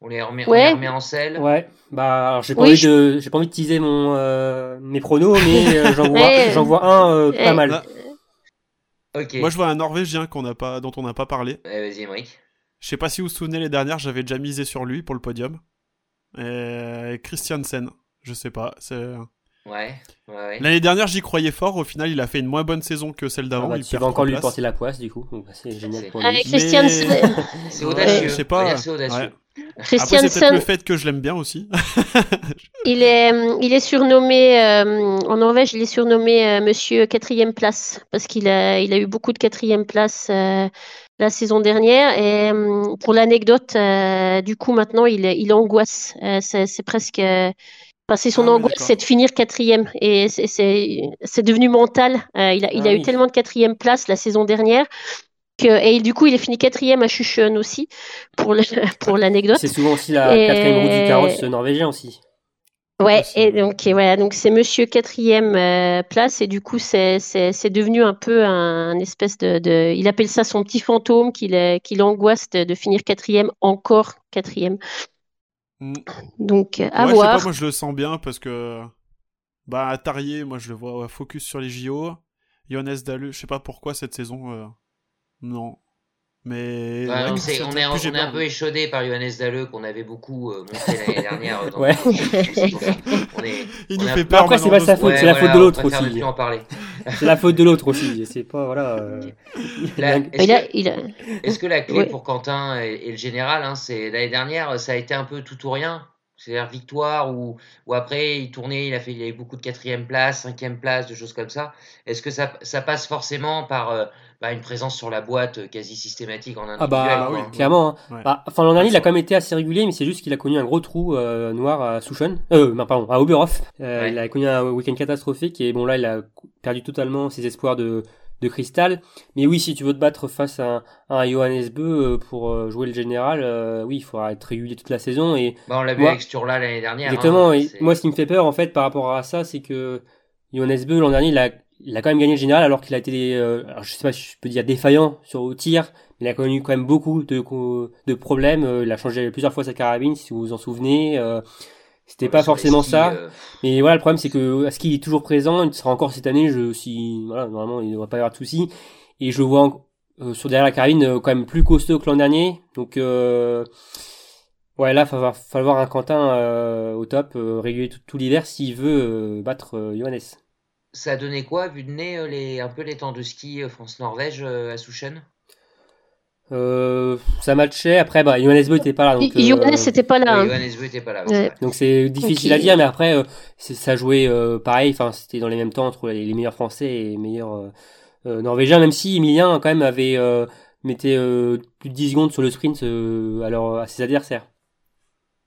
on les remet, remet en selle. Ouais. Bah, alors j'ai pas envie de, j'ai pas envie de teaser mon euh, mes pronos, mais euh, j'en vois, j'en vois un euh, pas mal. Ah. Ok. Moi, je vois un Norvégien qu'on a pas, dont on n'a pas parlé. vas-y. Je sais pas si vous vous souvenez les dernières, j'avais déjà misé sur lui pour le podium. Christiansen, je sais pas. C'est. Ouais, ouais, L'année dernière, j'y croyais fort. Au final, il a fait une moins bonne saison que celle d'avant. Ah bah, tu vas encore lui porter la poisse, du coup. Bah, c'est génial pour lui. Christiansen. C'est audacieux. Je sais pas. C'est audacieux. Christiansen. Après, c'est peut-être le fait que je l'aime bien aussi. il est, il est surnommé euh, en Norvège, il est surnommé euh, Monsieur quatrième place parce qu'il a, il a eu beaucoup de quatrième place euh, la saison dernière. Et pour l'anecdote, du coup maintenant il, il angoisse. c'est presque c'est son ah angoisse, c'est de finir quatrième. Et c'est devenu mental. il a, il a ah eu tellement de quatrième place la saison dernière et du coup, il est fini quatrième à Chuchon aussi, pour l'anecdote. C'est souvent aussi la quatrième roue du carrosse norvégien aussi. Ouais, et donc voilà, donc c'est Monsieur quatrième euh, place et du coup c'est c'est devenu un peu un, espèce de, de, il appelle ça son petit fantôme qu'il qui l'angoisse de, de, finir quatrième encore quatrième. Mm. Donc à voir. Je sais pas, moi je le sens bien parce que bah Tarier, moi je le vois focus sur les JO. Johannes Dalu, je sais pas pourquoi cette saison, euh, non, mais on, est, on, est, un peu échaudé par Johannes Dalleux qu'on avait beaucoup euh, montré l'année dernière. Dans ouais. on est, Il nous fait peur. Après, c'est pas sa faute, c'est la faute de l'autre aussi. c'est la faute de l'autre aussi. C'est pas voilà. Euh... Est-ce que, la clé pour Quentin et, le général, hein, c'est l'année dernière, ça a été un peu tout ou rien. C'est-à-dire victoire ou, ou après il tournait, il a fait, il a eu beaucoup de quatrième place, cinquième place, de choses comme ça. Est-ce que ça, ça passe forcément par euh, bah, une présence sur la boîte euh, quasi systématique en individuel. Ah bah oui, clairement. Hein. Bah, enfin l'an dernier il a quand même été assez régulier, mais c'est juste qu'il a connu un gros trou euh, noir à Souchon, euh, non, pardon, à Oberhof. Euh, Il a connu un week-end catastrophique et bon là il a perdu totalement ses espoirs de de cristal. Mais oui, si tu veux te battre face à un, à Johannes Beu pour jouer le général, oui, il faudra être régulier toute la saison. Et bah, on l'a vu avec Sturla l'année dernière. Exactement. Hein, moi, ce qui me fait peur en fait par rapport à ça, c'est que Johannes Beu l'an dernier, il a il a quand même gagné le général alors qu'il a été, euh, alors je sais pas si je peux dire défaillant sur au tir, mais il a connu quand même beaucoup de, de problèmes. Euh, il a changé plusieurs fois sa carabine, si vous vous en souvenez. Euh, c'était pas forcément ça. Mais voilà, le problème c'est que Aski est toujours présent, il sera encore cette année. Je, si voilà, normalement il ne devrait pas y avoir de soucis. Et je vois sur derrière la carabine quand même plus costaud que l'an dernier. Donc ouais, là, il va falloir un Quentin au top, réguler tout, tout l'hiver s'il veut battre Johannes. Ça a donné quoi, vu de nez, euh, les, un peu les temps de ski euh, France-Norvège euh, à Souchen euh, ça matchait. Après, bah, Johannes Beu n'était pas là. Donc, Johannes n'était pas là. Johannes n'était pas là. Ouais. Donc c'est difficile à dire, mais après, ça jouait pareil. Enfin, c'était dans les mêmes temps entre les, meilleurs Français et les meilleurs Norvégiens. Même si Emilien quand même avait mettait plus de 10 secondes sur le sprint alors à ses adversaires.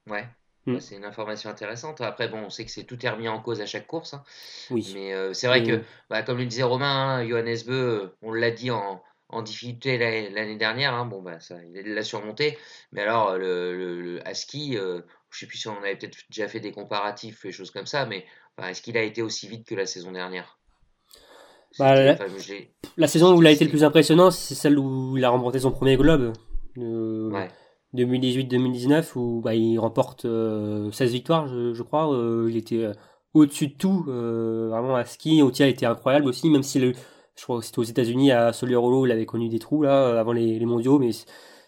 Ouais. Mm. C'est une information intéressante. Après, bon, on sait que c'est tout est remis en cause à chaque course. Hein. Oui. Mais euh, c'est vrai que, bah, comme le disait Romain, hein, Johannes Beu, euh, on l'a dit en, en difficulté l'année dernière. Hein, bon, bah, ça, il l'a surmonté. Mais alors, le, le, le à ski, euh, je sais plus si on avait peut-être déjà fait des comparatifs et choses comme ça, mais est-ce qu'il a été aussi vite que la saison dernière? Bah, la, saison où il a été le plus impressionnant, c'est celle où il a remporté son premier globe. ouais. 2018-2019 où bah, il remporte 16 euh, victoires, je, crois. Euh, il était euh, au-dessus de tout, vraiment à ski. Au tir, il était incroyable aussi, même si le, je crois que c'était aux États-Unis à Rollo il avait connu des trous là avant les, les, mondiaux, mais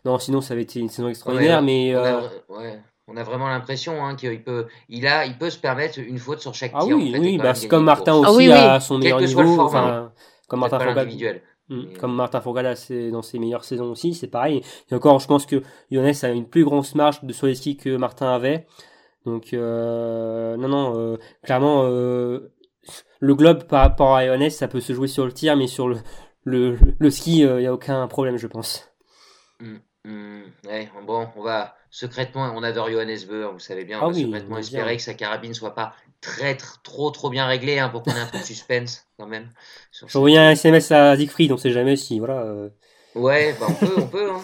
non, sinon ça avait été une saison extraordinaire. mais on a, ouais, on a vraiment l'impression hein, qu'il peut, il a, il peut se permettre une faute sur chaque ah tir. oui, oui, bah, c'est comme Martin aussi ah, à son meilleur niveau, enfin, comme Martin individuel. Mm. Comme Martin Fourgala c'est dans ses meilleures saisons aussi, c'est pareil. Et encore, je pense que Johannes a une plus grosse marge de sur les skis que Martin avait. Donc euh, non, non, euh, clairement, euh, le globe par rapport à Johannes, ça peut se jouer sur le tir, mais sur le, le, le ski, il n'y a aucun problème, je pense. Mm, mm. ouais, bon, on va secrètement, on adore Johannes Beur, vous savez bien, on ah va secrètement espérer que sa carabine soit pas très, trop trop bien réglée hein, pour qu'on ait un peu de suspense quand même. J'ai envoyé un SMS à Siegfried, on sait jamais si voilà. Euh. Ouais, bah on peut, on peut, hein.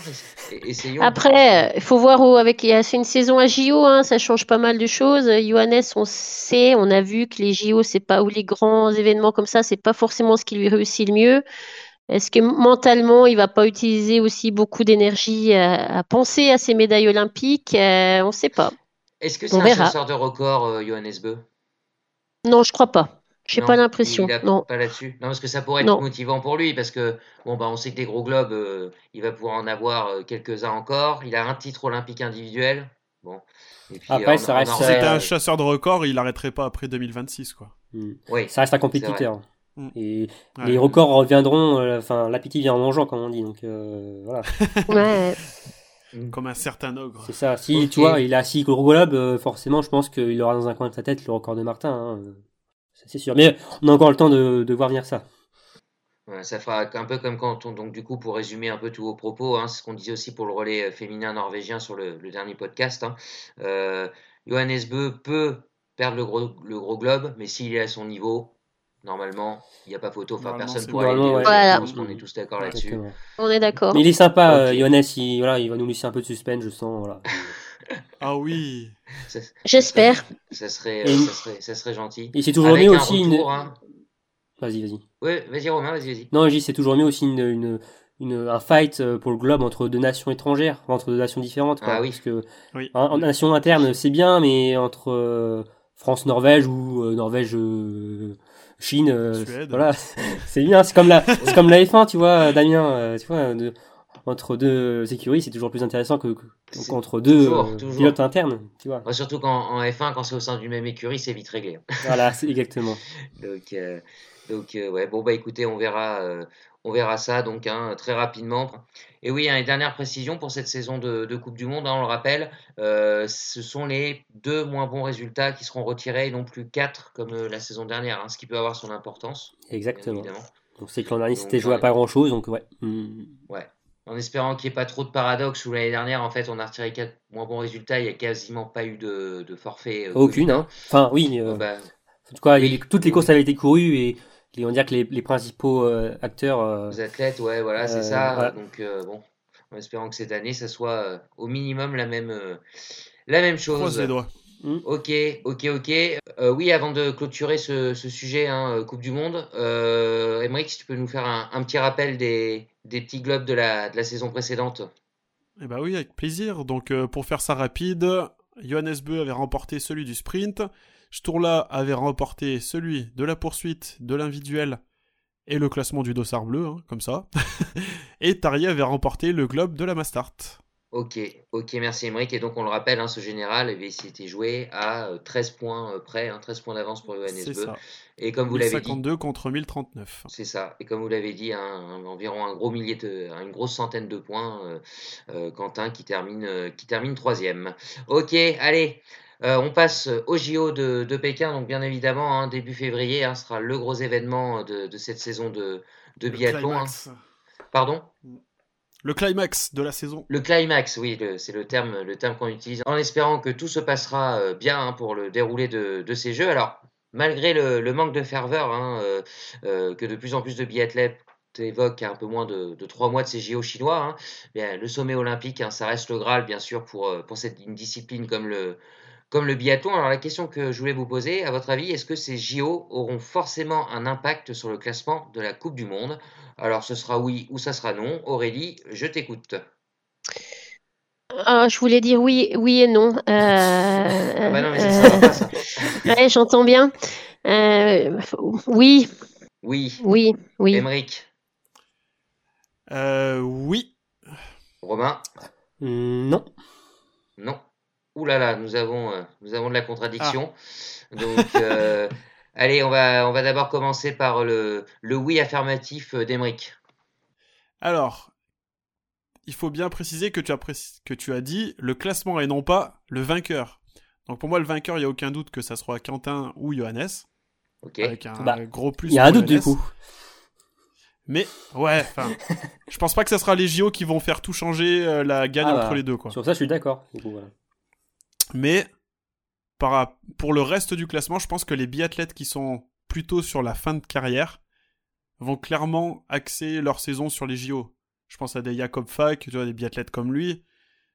essayons. Après, il faut voir où avec c'est une saison à JO, hein, ça change pas mal de choses. Johannes, on sait, on a vu que les JO, c'est pas ou les grands événements comme ça, c'est pas forcément ce qui lui réussit le mieux. Est-ce que mentalement, il va pas utiliser aussi beaucoup d'énergie à, penser à ces médailles olympiques? Euh, On ne sait pas. Est-ce que c'est un chasseur de record, euh, Johannes Beu? Non, je crois pas. J'ai pas l'impression. Non. Pas là-dessus. Non, parce que ça pourrait être motivant pour lui, parce que bon bah on sait que des gros globes, euh, il va pouvoir en avoir quelques-uns encore. Il a un titre olympique individuel. Bon. après, ça reste. Si c'était un chasseur de record, il n'arrêterait pas après 2026, quoi. Hmm. Oui. Ça reste un compétiteur. Mm. Et les records reviendront, euh, enfin, l'appétit vient en mangeant, comme on dit, donc euh, voilà. ouais. Comme un certain ogre. C'est ça. Si tu vois, il a six gros globes, euh, forcément, je pense qu'il aura dans un coin de sa tête le record de Martin. Hein. C'est sûr. Mais on a encore le temps de, de voir venir ça. ça fera un peu comme quand on, donc du coup, pour résumer un peu tous vos propos, hein, ce qu'on disait aussi pour le relais féminin norvégien sur le, dernier podcast. Hein, Johannes Bö peut perdre le gros, le gros globe, mais s'il est à son niveau, Normalement, il n'y a pas photo. Enfin, personne pourra aller ouais. voilà. On est tous d'accord là-dessus. On est d'accord. Mais il est sympa, okay. Euh, il, voilà, il va nous laisser un peu de suspense, je sens. Voilà. Ah oui. J'espère. Ça serait, ça serait, ça serait gentil. Et c'est toujours mieux aussi une. Hein. Vas-y, vas-y. Oui, vas-y Romain, vas-y, vas-y. Non, je c'est toujours mieux aussi une, une, une, un fight pour le globe entre deux nations étrangères, entre deux nations différentes. Quoi, ah oui. Parce que en, nation interne, c'est bien, mais entre France-Norvège ou Norvège. Chine, voilà, c'est bien, c'est comme la, c'est comme la F1, tu vois, Damien, tu vois, de, entre deux écuries, c'est toujours plus intéressant que, qu'entre deux euh, pilotes internes, tu vois. surtout qu'en F1, quand c'est au sein d'une même écurie, c'est vite réglé. voilà, c'est exactement. donc, euh, donc euh, ouais, bon bah écoutez, on verra, on verra ça donc hein, très rapidement. Et oui, une dernière précision pour cette saison de, Coupe du Monde, hein, on le rappelle, ce sont les deux moins bons résultats qui seront retirés et non plus quatre comme la saison dernière, hein, ce qui peut avoir son importance. Exactement. Donc c'est que l'an dernier c'était joué à pas grand chose, donc ouais. Hmm. Ouais en espérant qu'il n'y ait pas trop de paradoxes où l'année dernière, en fait, on a retiré 4 moins bons résultats, il n'y a quasiment pas eu de, forfait. Euh, Aucune, hein. Enfin, oui. Euh, bah, en tout cas, toutes les courses avaient été courues et, on va dire que les, principaux euh, acteurs. les athlètes, ouais, voilà, c'est ça. Donc, bon, en espérant que cette année, ça soit au minimum la même, la même chose. Croise les doigts. Hmm. Ok, ok, ok. oui, avant de clôturer ce, sujet, hein, Coupe du Monde, euh, Emmerich, si tu peux nous faire un petit rappel des, des petits globes de la, de la saison précédente? Eh bah oui, avec plaisir. Donc euh, pour faire ça rapide, Johannes Beu avait remporté celui du sprint, Sturla avait remporté celui de la poursuite, de l'individuel et le classement du dossard bleu, hein, comme ça. et Tarier avait remporté le globe de la Mastart. Ok, ok, merci Emmerich. Et donc on le rappelle, hein, ce général, eh il s'était joué à 13 euh, points euh, près, 13 hein, points d'avance pour Johannes Beu. Et comme vous l'avez dit. 52 contre 1039. C'est ça. Et comme vous l'avez dit, environ un gros millier de, une grosse centaine de points, euh, Quentin qui termine, qui termine troisième. Ok, allez. On passe au JO de, Pékin, donc bien évidemment, début février sera le gros événement de, cette saison de, de biathlon. Pardon? Mm. Le climax de la saison. Le climax, oui, c'est le terme, le terme qu'on utilise, en espérant que tout se passera euh, bien hein, pour le déroulé de, ces Jeux. Alors, malgré le, manque de ferveur hein, euh, euh, que de plus en plus de biathlètes évoquent un peu moins de, trois mois de ces JO chinois, hein, bien, le sommet olympique, ça reste le Graal, bien sûr, pour, pour cette une discipline comme le, comme le biathlon. Alors la question que je voulais vous poser, à votre avis, est-ce que ces JO auront forcément un impact sur le classement de la Coupe du Monde? Alors ce sera oui ou ça sera non. Aurélie, je t'écoute. Ah, je voulais dire oui, oui et non. Euh, ah bah non, mais ça va pas ça. ouais, j'entends bien. Euh, oui. Oui. Oui, oui. Émeric. Euh, oui. Romain. Non. Non. Ouh là là, nous avons, euh, nous avons de la contradiction. Ah. Donc, euh, allez, on va, on va d'abord commencer par le, le oui affirmatif euh, d'Emeric. Alors, il faut bien préciser que tu, as que tu as dit le classement et non pas le vainqueur. Donc pour moi, le vainqueur, il n'y a aucun doute que ça soit Quentin ou Johannes. Ok. Avec un bah, gros plus. Il y a un doute du coup. Mais ouais, enfin, je pense pas que ça sera les JO qui vont faire tout changer la gagne ah entre bah, les deux. Quoi. Sur ça, je suis d'accord. Voilà. Mais pour le reste du classement, je pense que les biathlètes qui sont plutôt sur la fin de carrière vont clairement axer leur saison sur les JO. Je pense à des Jacob Fack, tu des biathlètes comme lui.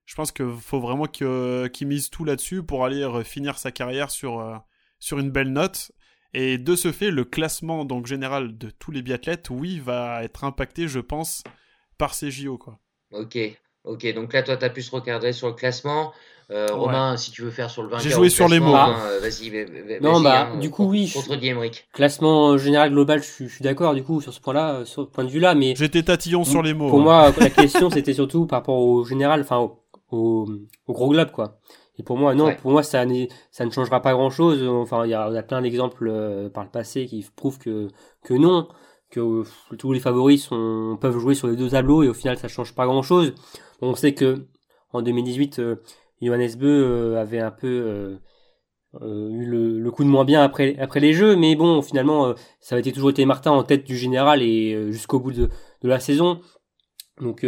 Je pense qu'il faut vraiment qu'ils misent tout là-dessus pour aller finir sa carrière sur, euh, sur une belle note. Et de ce fait, le classement donc général de tous les biathlètes, oui, va être impacté, je pense, par ces JO. Quoi. Ok, ok. Donc là, toi, tu as pu se recadrer sur le classement. Euh, Romain, si tu veux faire sur le vainqueur. J'ai joué sur les mots. Hein, euh, vas-y, Non, bah, hein, du coup, oui. Contre Classement général global, je, suis d'accord, du coup, sur ce point-là, sur ce point de vue-là, mais. J'étais tatillon sur les mots. Pour moi, la question, c'était surtout par rapport au général, enfin, au, au, gros globe, quoi. Et pour moi, non, pour moi, ça, ça ne changera pas grand chose. Enfin, il y a, y a plein d'exemples euh, par le passé qui prouvent que, que non, que tous les favoris sont, peuvent jouer sur les deux tableaux et au final, ça change pas grand chose. On sait que, en 2018, Johannes Beu euh, avait un peu euh, euh, eu le, coup de moins bien après, les jeux, mais bon, finalement, ça a été toujours été Martin en tête du général et jusqu'au bout de, la saison. Donc,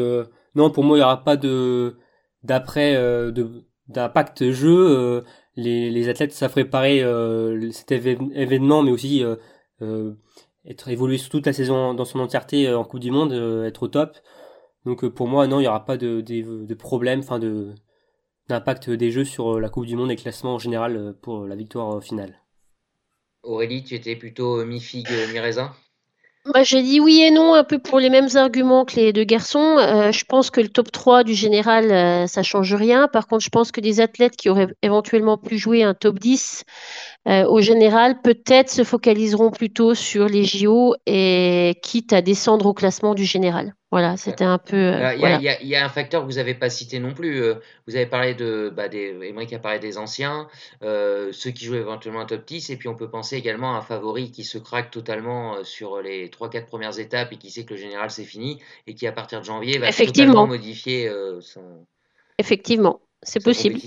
non, pour moi, il n'y aura pas de d'après de d'impact jeu. les, les athlètes savent préparer cet événement, mais aussi être évolué sur toute la saison dans son entièreté en Coupe du Monde, être au top. Donc pour moi, non, il n'y aura pas de, de, de problème, enfin de, d'impact des jeux sur la Coupe du Monde et classement en général pour la victoire finale. Aurélie, tu étais plutôt mi-figue, mi-raisin? Bah, j'ai dit oui et non, un peu pour les mêmes arguments que les deux garçons. Euh, je pense que le top 3 du général, euh, ça change rien. Par contre, je pense que des athlètes qui auraient éventuellement pu jouer un top 10 euh, au général, peut-être se focaliseront plutôt sur les JO et quitte à descendre au classement du général. Voilà, c'était un peu. Euh, il y, a un facteur que vous n'avez pas cité non plus. Euh, vous avez parlé de. Bah, des, a parlé des anciens, ceux qui jouent éventuellement un top 10, et puis on peut penser également à un favori qui se craque totalement sur les 3-4 premières étapes et qui sait que le général c'est fini et qui à partir de janvier va totalement modifier son. Effectivement. C'est possible.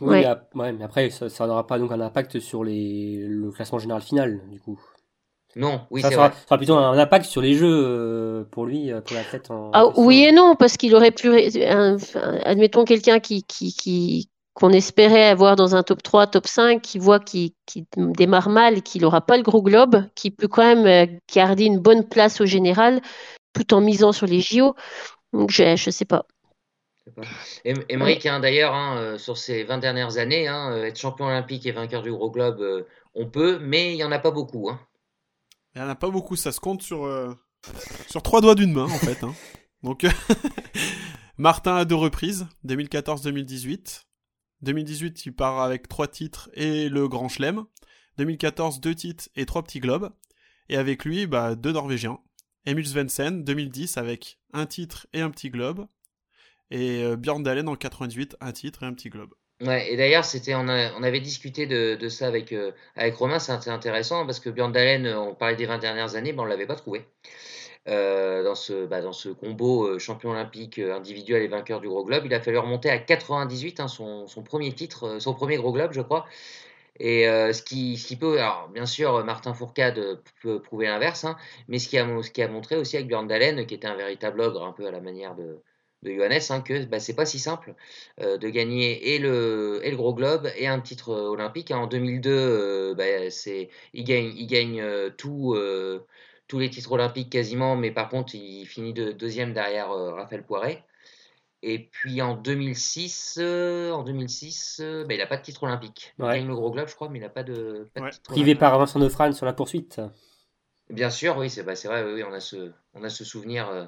Oui, mais après, ça n'aura pas donc un impact sur les, le classement général final, du coup. Non, oui, ça sera, ça sera plutôt un impact sur les jeux euh, pour lui, euh, pour la tête. En ah, oui et non, parce qu'il aurait pu. admettons quelqu'un qui, qui, qui, qu'on espérait avoir dans un top 3, top 5, qui voit qu'il démarre mal, qu'il n'aura pas le gros globe, qui peut quand même euh, garder une bonne place au général, tout en misant sur les JO. Donc, je ne sais pas. Émeric, hein, d'ailleurs, hein, euh, sur ces 20 dernières années, hein, euh, être champion olympique et vainqueur du gros globe, euh, on peut, mais il n'y en a pas beaucoup. Il n'y en a pas beaucoup, ça se compte sur, sur trois doigts d'une main, en fait. Donc, Martin à deux reprises, 2014-2018. 2018, il part avec trois titres et le Grand Chelem. 2014, deux titres et trois petits globes. Et avec lui, bah, deux Norvégiens. Emil Svensson, 2010, avec un titre et un petit globe et euh, Björn Dalen en 98, un titre et un petit globe. Ouais, et d'ailleurs, c'était, on, avait discuté de, ça avec, euh, avec Romain, c'est intéressant parce que Björn Dalen, euh, on parlait des 20 dernières années, mais on ne l'avait pas trouvé. dans, ce, bah, dans ce combo champion olympique individuel et vainqueur du gros globe. Il a fallu remonter à 98, hein, son, son, premier titre, son premier gros globe, je crois. Et ce, qui, ce, qui, peut, alors bien sûr, Martin Fourcade peut prouver l'inverse, hein, mais ce qui, a, ce qui a montré aussi avec Björn Dalen, qui était un véritable ogre, un peu à la manière de, de Johannes hein, que bah, c'est pas si simple euh, de gagner et le, et le gros globe et un titre euh, olympique. Hein. En 2002, euh, bah, c'est, il gagne, il gagne tout, tous les titres olympiques quasiment, mais par contre, il finit de, deuxième derrière Raphaël Poiret. Et puis en 2006, en 2006 bah, il n'a pas de titre olympique. Il gagne le gros globe, je crois, mais il n'a pas de, pas titre Privé par Vincent Neufran sur la poursuite. Bien sûr, oui, c'est, c'est vrai, oui, on, a ce, on a ce souvenir euh,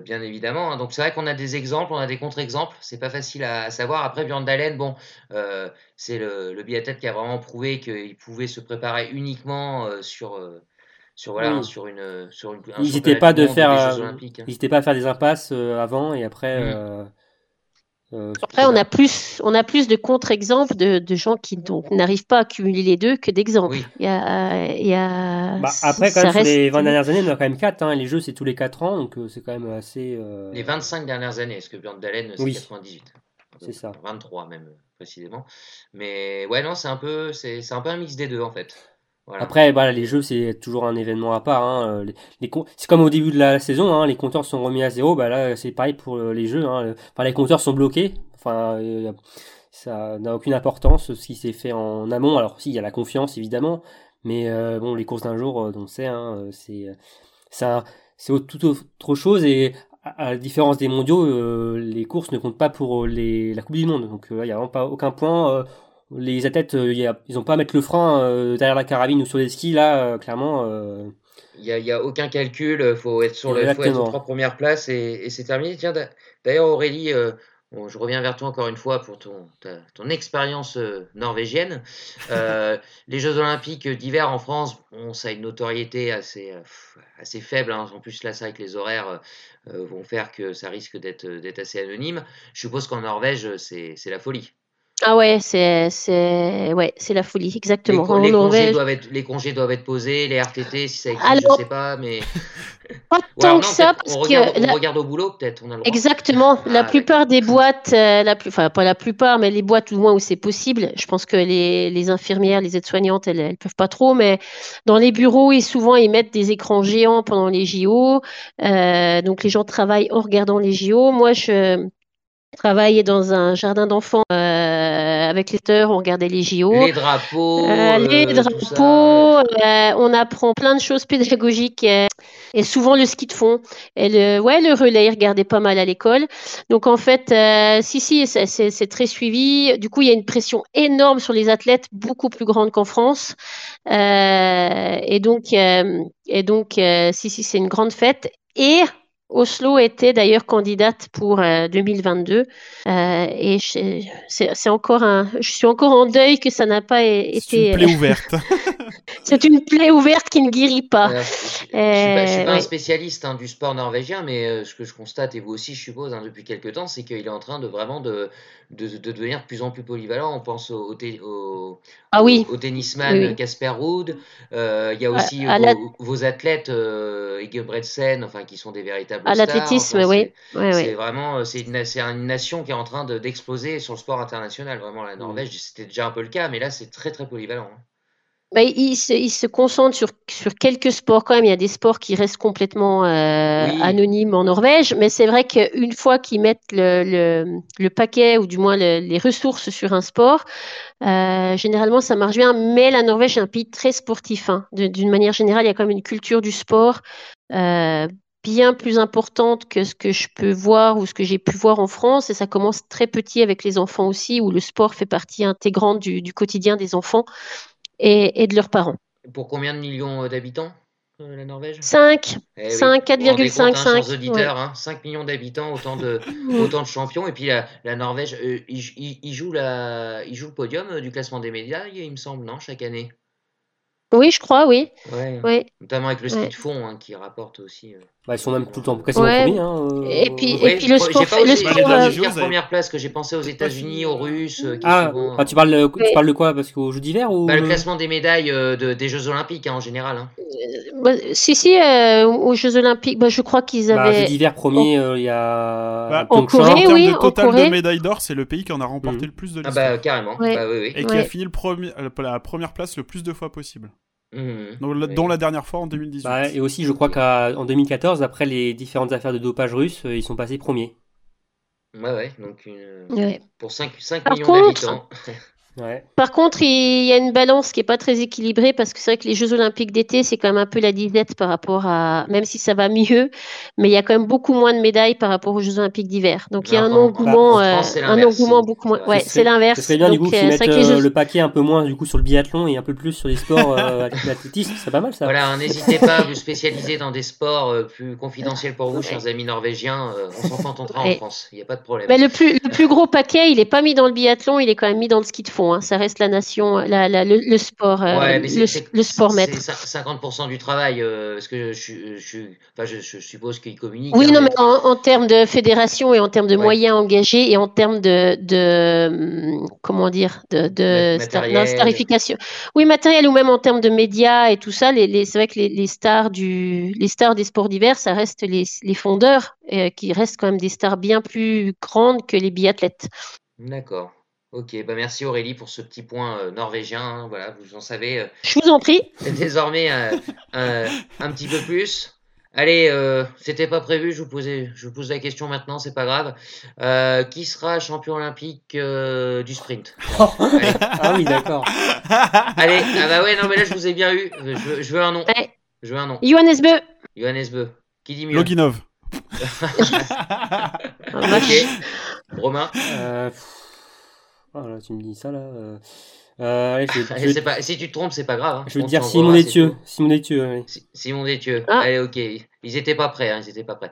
bien évidemment. Hein. Donc c'est vrai qu'on a des exemples, on a des contre-exemples, c'est pas facile à, savoir. Après, Björn Dalen, bon, euh, c'est le, le biathlète qui a vraiment prouvé qu'il pouvait se préparer uniquement euh, sur, sur, voilà, sur une. Sur une il n'hésitait pas, de faire, hein. pas à faire des impasses avant et après. Mmh. Euh, Après, on a plus, on a plus de contre-exemples de, de, gens qui n'arrivent pas à cumuler les deux que d'exemples. Il y a, il y a... Bah, après, quand même, les 20 dernières années, on a quand même 4. Hein. Les jeux, c'est tous les 4 ans, donc euh, c'est quand même assez. Euh... Les 25 dernières années, est-ce que Björn Dalen, c'est 98 C'est ça. 23 même, précisément. Mais ouais, non, c'est un, peu, c'est un peu un mix des deux, en fait. Après, voilà, les jeux, c'est toujours un événement à part. Hein. Les, c'est comme au début de la saison, hein, les compteurs sont remis à zéro. Bah là, c'est pareil pour euh, les jeux. Hein. Enfin, les compteurs sont bloqués. Enfin, ça n'a aucune importance ce qui s'est fait en amont. Alors, si, il y a la confiance, évidemment. Mais euh, bon, les courses d'un jour, euh, on sait, c'est c'est tout autre chose. Et à la différence des mondiaux, les courses ne comptent pas pour les, la Coupe du Monde. Donc, il n'y a vraiment pas aucun point les athlètes, euh, ils n'ont pas à mettre le frein euh, derrière la carabine ou sur les skis, là, euh, clairement. Il n'y a, y a, aucun calcul, il faut être sur le faut être aux trois premières places et, c'est terminé. Tiens, d'ailleurs, Aurélie, je reviens vers toi encore une fois pour ton, ton expérience norvégienne. les Jeux Olympiques d'hiver en France, bon, ça a une notoriété assez, assez faible. Hein. En plus, là, c'est vrai que les horaires vont faire que ça risque d'être assez anonyme. Je suppose qu'en Norvège, c'est la folie. Ah ouais, c'est c'est ouais, c'est la folie, exactement. Les, les congés doivent être, les congés doivent être posés, les RTT, si ça existe, Alors, je sais pas, mais pas tant que ça, parce on regarde, on regarde au boulot peut-être. Exactement. la ah, plupart des boîtes, euh, la plus, enfin pas la plupart, mais les boîtes au moins où c'est possible. Je pense que les, les infirmières, les aides-soignantes, elles, elles peuvent pas trop, mais dans les bureaux, ils souvent ils mettent des écrans géants pendant les JO. Euh, donc les gens travaillent en regardant les JO. Moi, je travaille dans un jardin d'enfants. Euh, avec les heures, on regardait les JO. Les drapeaux. les drapeaux. on apprend plein de choses pédagogiques et souvent le ski de fond. Et le, ouais, le relais, il regardait pas mal à l'école. Donc en fait, si, si, c'est très suivi. Du coup, il y a une pression énorme sur les athlètes, beaucoup plus grande qu'en France. et donc, et donc si, si, c'est une grande fête. Et Oslo était d'ailleurs candidate pour 2022 euh, euh, et c'est encore un, je suis encore en deuil que ça n'a pas été. C'est une plaie ouverte. c'est une plaie ouverte qui ne guérit pas. je, ne suis, pas, un spécialiste hein, du sport norvégien, mais euh, ce que je constate et vous aussi, je suppose, hein, depuis quelques temps, c'est qu'il est en train de vraiment de, de, devenir de plus en plus polyvalent. On pense au, au, ah oui. au tennisman Casper Ruud. Il y a aussi vos, athlètes, euh, Bredsen, enfin qui sont des véritables à l'athlétisme, oui. c'est vraiment euh, c'est une, une, nation qui est en train d'exploser sur le sport international. Vraiment, la mmh. Norvège, c'était déjà un peu le cas, mais là, c'est très très polyvalent. Hein. Bah, il, se, il, se, concentre sur, sur, quelques sports quand même. Il y a des sports qui restent complètement euh, anonymes en Norvège, mais c'est vrai qu'une fois qu'ils mettent le, le, le, paquet ou du moins les ressources sur un sport, euh, généralement ça marche bien. Mais la Norvège est un pays très sportif. Hein. D'une manière générale, il y a quand même une culture du sport euh, bien plus importante que ce que je peux voir ou ce que j'ai pu voir en France. Et ça commence très petit avec les enfants aussi, où le sport fait partie intégrante du, du quotidien des enfants et, et, de leurs parents. Pour combien de millions euh, d'habitants euh, la Norvège? 5, 5 4,5, 5. auditeurs, hein, 5 millions d'habitants, autant de, autant de champions. Et puis la, la Norvège, euh, il, il, il, joue la, il joue le podium du classement des médailles, il me semble, non, chaque année? Oui, je crois, oui. Ouais. Notamment avec le ski de fond hein, qui rapporte aussi. Euh, bah, ils sont même tout le temps quasiment ouais. premiers. Hein, euh, et puis, et puis le sport. Pas le sport euh... première place que j'ai pensé aux États-Unis, aux Russes. Euh, qui ah, souvent... ah, tu parles, de, tu parles de quoi? Parce qu'aux Jeux d'hiver ou? Bah, Le classement des médailles de, des Jeux Olympiques hein, en général. Hein. Bah, si, si, aux Jeux Olympiques, bah, je crois qu'ils bah, avaient. Jeux d'hiver premier, il y a. Bah, en Corée, oui. En total de médailles d'or, c'est le pays qui en a remporté le plus de l'histoire. Ah, bah, carrément. Et qui a fini la première place le plus de fois possible. Mmh. dont la dernière fois en 2018. Bah, et aussi, je crois qu'en 2014, après les différentes affaires de dopage russe, euh, ils sont passés premiers. Ouais, ouais, donc euh, pour 5, 5 millions d'habitants. Par contre, il y a une balance qui n'est pas très équilibrée parce que c'est vrai que les Jeux Olympiques d'été, c'est quand même un peu la disette par rapport à, même si ça va mieux, mais il y a quand même beaucoup moins de médailles par rapport aux Jeux Olympiques d'hiver. Donc il y a un engouement, euh, un engouement beaucoup moins. Ouais, c'est l'inverse. C'est bien du coup qu'ils mettent euh, le paquet un peu moins du coup sur le biathlon et un peu plus sur les sports euh, l'athlétisme, c'est pas mal ça. Voilà, n'hésitez pas à vous spécialiser dans des sports plus confidentiels pour vous, chers amis norvégiens. on s'en contentera en France, il n'y a pas de problème. Mais le plus, le plus gros paquet, il n'est pas mis dans le biathlon, il est quand même mis dans le ski de fond. Hein. Ça reste la nation, la, la, le, sport, euh, le, sport maître. C'est 50% du travail, euh, parce que je, je, enfin, je, je suppose qu'ils communiquent. Oui, hein, non, mais en, termes de fédération et en termes de moyens engagés et en termes de, de comment dire, de, de starification. Oui, matériel ou même en termes de médias et tout ça. Les, les, c'est vrai que les, les, stars du, les stars des sports divers, ça reste les, les fondeurs, euh, qui restent quand même des stars bien plus grandes que les biathlètes. D'accord. Ok, bah merci Aurélie pour ce petit point euh, norvégien. Hein, voilà, vous en savez. Euh, Je vous en prie. Désormais euh, un petit peu plus. Allez, c'était pas prévu. Je vous posais, je vous pose la question maintenant, c'est pas grave. qui sera champion olympique du sprint? Ah oui, d'accord. Allez, ah bah ouais, non mais là je vous ai bien eu. Je veux, un nom. Je veux un nom. Johannes Beu. Johannes Beu. Qui dit mieux? Loginov. ok. Romain? Ah là, tu me dis ça là. Euh... Euh, allez, je, Pas, si tu te trompes, c'est pas grave. Hein. Je veux dire Simon Détieux. Simon Détieux, oui. Simon Détieux. Ah. Allez, ok. Ils étaient pas prêts, hein, ils étaient pas prêts.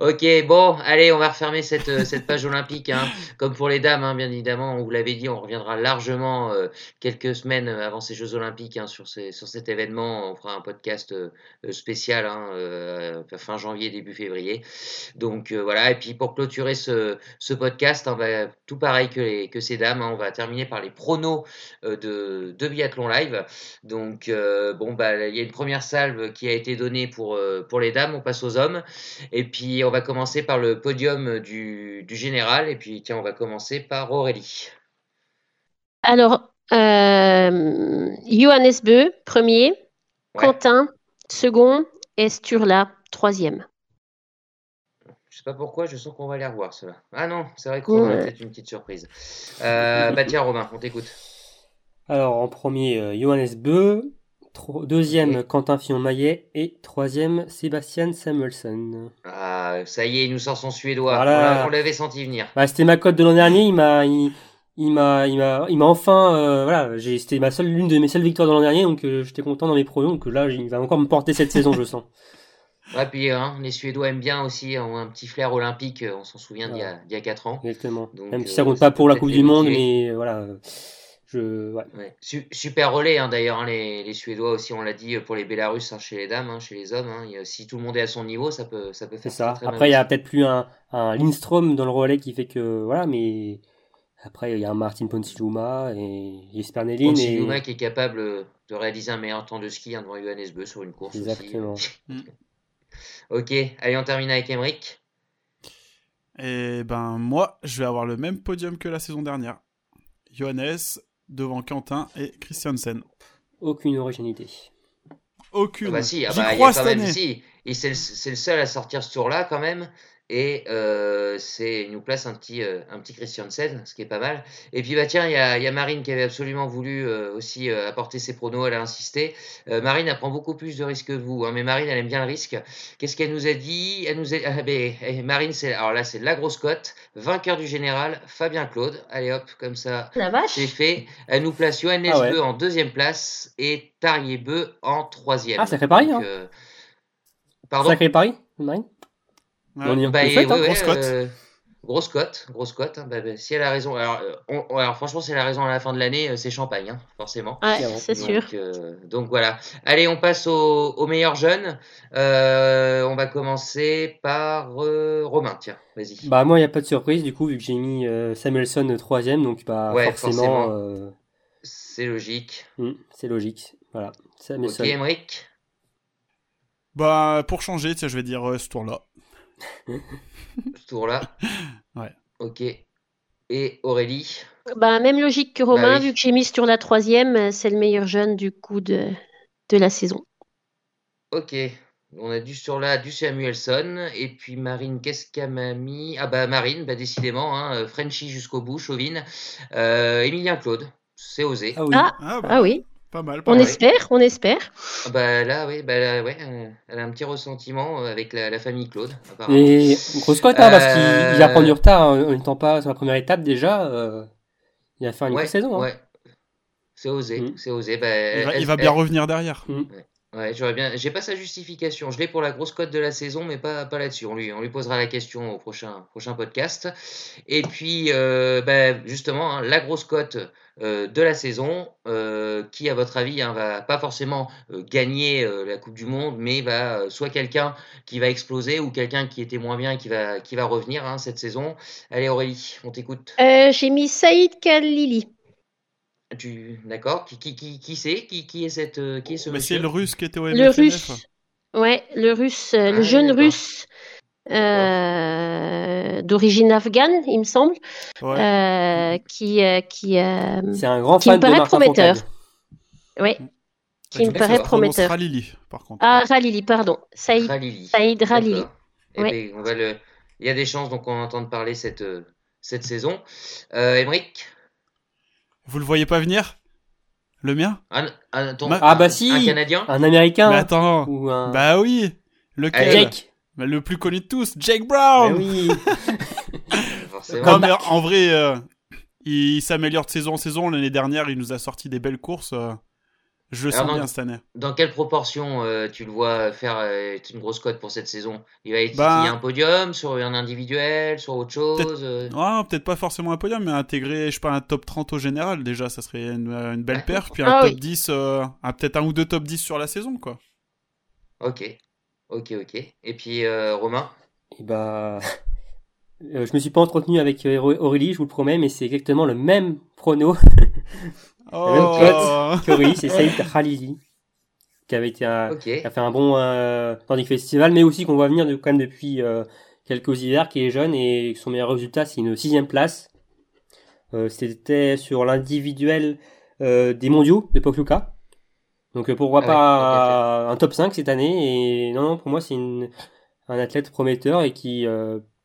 Ok, bon, allez, on va refermer cette, euh, cette page olympique. Hein. Comme pour les dames, hein, bien évidemment, on vous l'avait dit, on reviendra largement euh, quelques semaines avant ces Jeux olympiques sur, sur cet événement. On fera un podcast euh, spécial fin janvier, début février. Donc voilà, et puis pour clôturer ce, ce podcast, bah, tout pareil que, les, que ces dames, on va terminer par les pronos de, de biathlon live. Donc bon, bah, il y a une première salve qui a été donnée pour, pour les dames on passe aux hommes. Et puis, on va commencer par le podium du, général. Et puis, tiens, on va commencer par Aurélie. Alors, euh, Johannes Beu, premier. Quentin, second. Et Sturla, troisième. Je sais pas pourquoi, je sens qu'on va les revoir, cela. Ah non, c'est vrai qu'on ouais. peut-être une petite surprise. Euh, bah tiens, Romain, on t'écoute. Alors, en premier, euh, Johannes Beu. Deuxième. Quentin Fillon-Maillet. Et troisième, Sébastien Samuelson. Ah, ça y est, il nous sort son suédois. Voilà. On l'avait senti venir. Bah, c'était ma cote de l'an dernier. Il m'a, il, il m'a, il m'a, il m'a enfin, euh, voilà, j'ai, c'était ma seule, l'une de mes seules victoires de l'an dernier, donc euh, j'étais content dans mes pronos, donc là, il va encore me porter cette saison, je sens. Ouais, puis hein, les Suédois aiment bien aussi, ont un petit flair olympique, on s'en souvient d'il y a, d'il y a 4 ans. Exactement. Donc, Même si ça compte pas pour la Coupe du Monde, mais voilà. Je, ouais. Ouais. super relais hein, d'ailleurs, hein, les, les, Suédois aussi, on l'a dit pour les Bélarusses hein, chez les dames, hein, chez les hommes. Hein, si tout le monde est à son niveau, ça peut, ça peut faire ça. Très, très Après, il y a peut-être plus un, un Lindstrom dans le relais qui fait que voilà, mais après il y a un Martin Ponsiluma et Jesper Nelin. Ponsiluma et... qui est capable de réaliser un meilleur temps de ski devant Johannes Beu sur une course. Exactement. Aussi. ok, allez, on termine avec Emmerich. Et ben moi, je vais avoir le même podium que la saison dernière. Johannes, devant Quentin et Christiansen. Aucune originalité. Aucune. Ah bah si, ah bah, crois y a quand même, si. Et c'est le, le, seul à sortir ce tour-là quand même. Et euh, c'est il nous place un petit euh, un petit Christiansen, ce qui est pas mal. Et puis bah tiens, il y a, y a Marine qui avait absolument voulu euh, aussi apporter ses pronos, elle a insisté. Marine elle prend beaucoup plus de risques que vous, hein, mais Marine elle aime bien le risque. Qu'est-ce qu'elle nous a dit? Elle nous a ah, eh, Marine c'est alors là c'est la grosse cote, vainqueur du général, Fabien Claude. Allez hop, comme ça, c'est fait. Elle nous place Johannes ah ouais. Beu en deuxième place et Tarier Beu en troisième. Ah ça fait Paris. Donc, hein. Pardon? Sacré Paris, Marine? Ouais. On y bah, fait, hein, ouais, grosse cote. Euh, grosse cote, grosse cote. Bah, bah, si elle a raison, alors, on, alors, franchement, si elle a raison à la fin de l'année, c'est champagne, hein, forcément. Ouais, c'est sûr. Euh, donc voilà. Allez, on passe aux, meilleurs jeunes. Euh, on va commencer par Romain. Tiens, vas-y. Bah moi, il n'y a pas de surprise du coup vu que j'ai mis Samuelson troisième, donc bah ouais, forcément. forcément. C'est logique. Mmh, c'est logique. Voilà. Samuelson. Ok, Emmerich. Bah pour changer, tiens, je vais dire ce tour-là. Ce tour-là. Ouais. Ok. Et Aurélie? Bah, Même logique que Romain, bah, oui. vu que j'ai mis sur la troisième, c'est le meilleur jeune du coup de, de la saison. Ok. On a du sur là du Samuelson. Et puis Marine, qu'est-ce qu'elle m'a mis? Ah bah Marine, bah décidément, hein, Frenchy jusqu'au bout, Chauvine. Euh, Emilien Claude, c'est osé. Ah oui. Ah, ah, bah, ah oui. Pas mal. Pas on mal. espère, on espère. Bah là, oui, bah là, ouais, elle a un petit ressentiment avec la, la famille Claude. Et grosse cote, hein, euh... parce qu'il va prendre du retard en n'étant pas sur la première étape déjà. Euh, il va faire une ouais, saison. Hein. Ouais. C'est osé, mmh. c'est osé. Bah, il va, elle, il va bien elle... revenir derrière. Mmh. Ouais. J'aurais bien. J'ai pas sa justification. Je l'ai pour la grosse cote de la saison, mais pas, pas là-dessus. On lui, on lui posera la question au prochain, prochain podcast. Et puis, euh, bah, justement, hein, la grosse cote euh, de la saison, euh, qui, à votre avis, hein, va pas forcément euh, gagner euh, la Coupe du Monde, mais va soit quelqu'un qui va exploser ou quelqu'un qui était moins bien et qui va, qui va revenir hein, cette saison. Allez, Aurélie, on t'écoute. J'ai mis Saïd Khalili. Tu d'accord Qui qui qui, qui c'est? Qui, qui est cette qui est ce Mais c'est le russe qui était au Le russe. Ouais, le russe, ah, le jeune russe euh, d'origine afghane, il me semble, ouais. euh, qui qui euh, c'est un grand qui fan me paraît de prometteur. Oui. Mmh. Qui me paraît prometteur. Ralili, par contre. Ah, Ralili, pardon. Saïd Ralili. Saïd Ralili. Eh Ouais. ben, on va le... Il y a des chances donc on entende parler cette, cette saison. Euh, Emmerich Vous le voyez pas venir? Le mien? Un, un, ton- Ma- Ah bah un si Canadien? Un américain Mais attends ou un Bah oui Lequel? Bah, Le plus connu de tous, Jake Mais Brown oui Forcément. Non, mais en vrai, euh, il s'améliore de saison en saison. L'année dernière, il nous a sorti des belles courses. euh, je le Alors, sens bien cette année. Dans quelle proportion euh, tu le vois faire euh, une grosse cote pour cette saison? Il va être Bah- il y a un podium, sur un individuel, sur autre chose euh, Ouais, peut-être pas forcément un podium, mais intégrer, je sais pas, un top 30 au général, déjà, ça serait une, une belle Ouais. perf. Puis un Ah top oui. 10, euh, un- peut-être un ou deux top 10 sur la saison, quoi. Ok, ok, ok. Et puis euh, Romain? Et bah euh, je me suis pas entretenu avec euh, Aurélie, je vous le promets, mais c'est exactement le même prono Oh qu'Aurélie, c'est Saïd Khalili qui avait été un, Ok. qui a fait un bon euh, Nordic Festival, mais aussi qu'on voit venir de, quand même depuis euh, quelques hivers, qui est jeune et son meilleur résultat, c'est une sixième place. Euh, C'était sur l'individuel euh, des mondiaux de Pokluka. Donc euh, pourquoi Ah ouais, pas un top 5 cette année Et non, non, pour moi c'est une un athlète prometteur et qui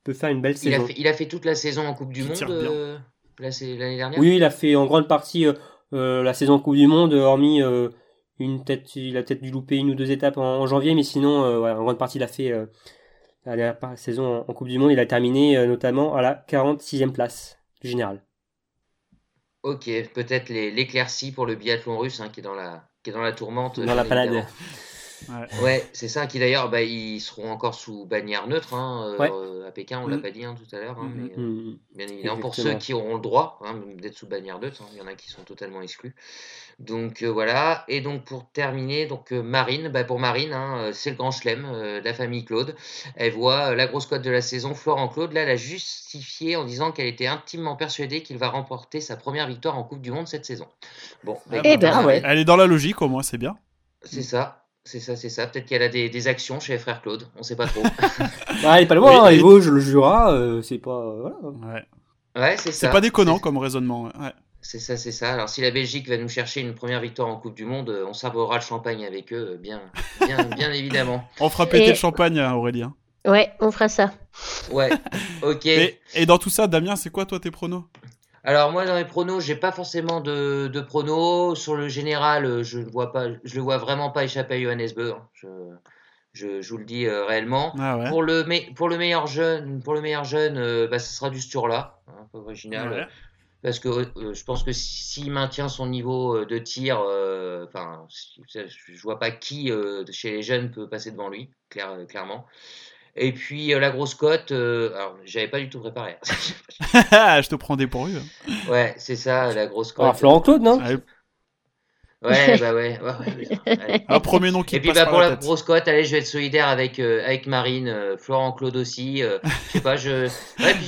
peut faire une belle il saison. A fait, il a fait toute la saison en Coupe du Monde l'année dernière. Oui, il a fait en grande partie la saison en Coupe du Monde, hormis une tête, il a peut-être dû louper une ou deux étapes en, janvier, mais sinon, en grande partie, il a fait la dernière saison en Coupe du Monde. Il a terminé notamment à la 46e place du général. Ok, peut-être l'éclaircie pour le biathlon russe hein, qui, est dans la, qui est dans la tourmente. Dans la palade. Ouais, c'est ça qui d'ailleurs, bah, ils seront encore sous bannière neutre hein, euh, à Pékin, on l'a mm. pas dit hein, tout à l'heure. Hein, mm-hmm. mais, euh, mm-hmm. bien évidemment, pour ceux qui auront le droit d'être sous bannière neutre, il y en a qui sont totalement exclus. Donc euh, voilà, et donc pour terminer, donc Marine, bah, pour Marine, c'est le grand chelem de la famille Claude. Elle voit la grosse cote de la saison, Florent Claude, là, elle a justifié en disant qu'elle était intimement persuadée qu'il va remporter sa première victoire en Coupe du Monde cette saison. Bon, bah, eh ben, ouais. Elle est dans la logique au moins, c'est bien. C'est ça. C'est ça, c'est ça. Peut-être qu'elle a des, des, actions chez frère Claude. On sait pas trop. bah, il est pas loin. Oui, hein. je le jura. Euh, c'est pas. Euh, voilà. Ouais. Ouais, c'est ça. C'est pas déconnant comme raisonnement. Ouais. C'est ça, c'est ça. Alors, si la Belgique va nous chercher une première victoire en Coupe du Monde, euh, on sabrera le champagne avec eux, bien, bien, bien évidemment. On fera péter le champagne, Aurélien. Ouais, on fera ça. Ouais, ok. Et, et dans tout ça, Damien, c'est quoi toi tes pronos? Alors moi dans les pronos, j'ai pas forcément de, de pronos. Sur le général, euh, je ne vois pas, je le vois vraiment pas échapper à Johannes Beu. Hein. Je, je, je, vous le dis euh, réellement. Ah pour le pour le meilleur jeune, pour le meilleur jeune, euh, bah, ce sera du Sturla, hein, peu original. Parce que je pense que s'il maintient son niveau de tir, enfin, je vois pas qui chez les jeunes peut passer devant lui, clair, clairement. Et puis euh, la grosse cote, euh, alors j'avais pas du tout préparé. je te prends des pourvus. Hein. Ouais, c'est ça, la grosse cote. Ah, Florent Claude, non Ouais, bah ouais. ouais, Un premier nom qui Et puis bah, pour la, grosse cote, allez, je vais être solidaire avec, euh, avec Marine, euh, Florent Claude aussi. Euh, je sais pas, je. Ouais, puis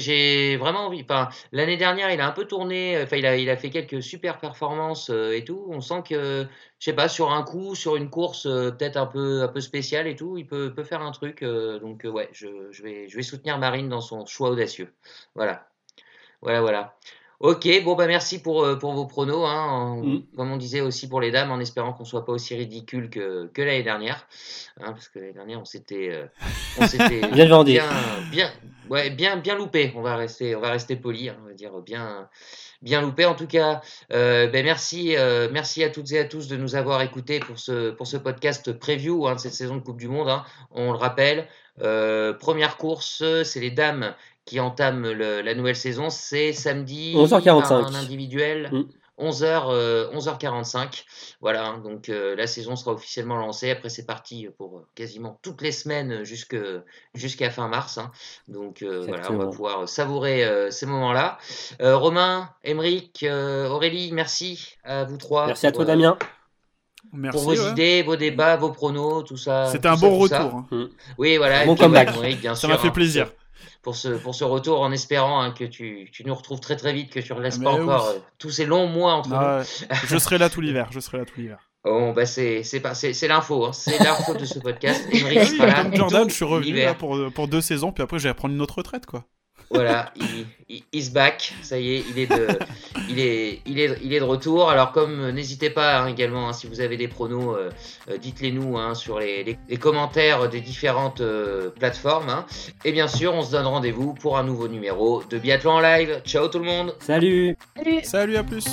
j'ai vraiment envie. Enfin, l'année dernière, il a un peu tourné. Enfin, il a, il a fait quelques super performances et tout. On sent que, je sais pas, sur un coup, sur une course peut-être un peu, un peu spéciale et tout, il peut, peut faire un truc. donc, ouais, je, je, vais, je vais soutenir Marine dans son choix audacieux. Voilà. Voilà, voilà. Ok, bon bah merci pour, euh, pour vos pronos. Hein, mm. Comme on disait aussi pour les dames, en espérant qu'on soit pas aussi ridicule que, que l'année dernière, hein, parce que l'année dernière on s'était euh, bien vendu, bien, bien, ouais, bien bien loupé. On va rester on va rester poli, hein, on va dire bien bien loupé. En tout cas, euh, ben merci euh, merci à toutes et à tous de nous avoir écoutés pour ce pour ce podcast preview de cette saison de Coupe du Monde. On le rappelle, première course, c'est les dames qui entame la nouvelle saison, c'est samedi 11h45. Un, individuel. 11h, mm. 11h45. Euh, voilà, hein, donc euh, la saison sera officiellement lancée. Après, c'est parti pour euh, quasiment toutes les semaines jusqu'à fin mars. Hein. Donc voilà, on va pouvoir savourer ces moments-là. Romain, Émeric, Aurélie, merci à vous trois. Merci à toi, Damien. Merci, pour vos idées, vos débats, vos pronos, tout ça. C'était un bon retour. Hein. Mm. Oui, voilà. bon comeback. ça m'a fait plaisir pour ce, pour ce retour en espérant hein, que tu, tu, nous retrouves très très vite, que tu ne laisses pas encore euh, tous ces longs mois entre nous. je serai là tout l'hiver, je serai là tout l'hiver. Bon, bah c'est l'info, hein. c'est l'info de ce podcast. Comme Jordan, je suis revenu là pour, pour deux saisons, puis après je vais prendre une autre retraite, quoi. Voilà, il, is back, ça y est, il est de, il est, il est, il est de retour. Alors comme euh, n'hésitez pas hein, également, hein, si vous avez des pronos, euh, euh, dites-les nous hein, sur les, les, commentaires des différentes plateformes. Et bien sûr, on se donne rendez-vous pour un nouveau numéro de Biathlon en live. Ciao tout le monde. Salut. Salut. Salut à plus.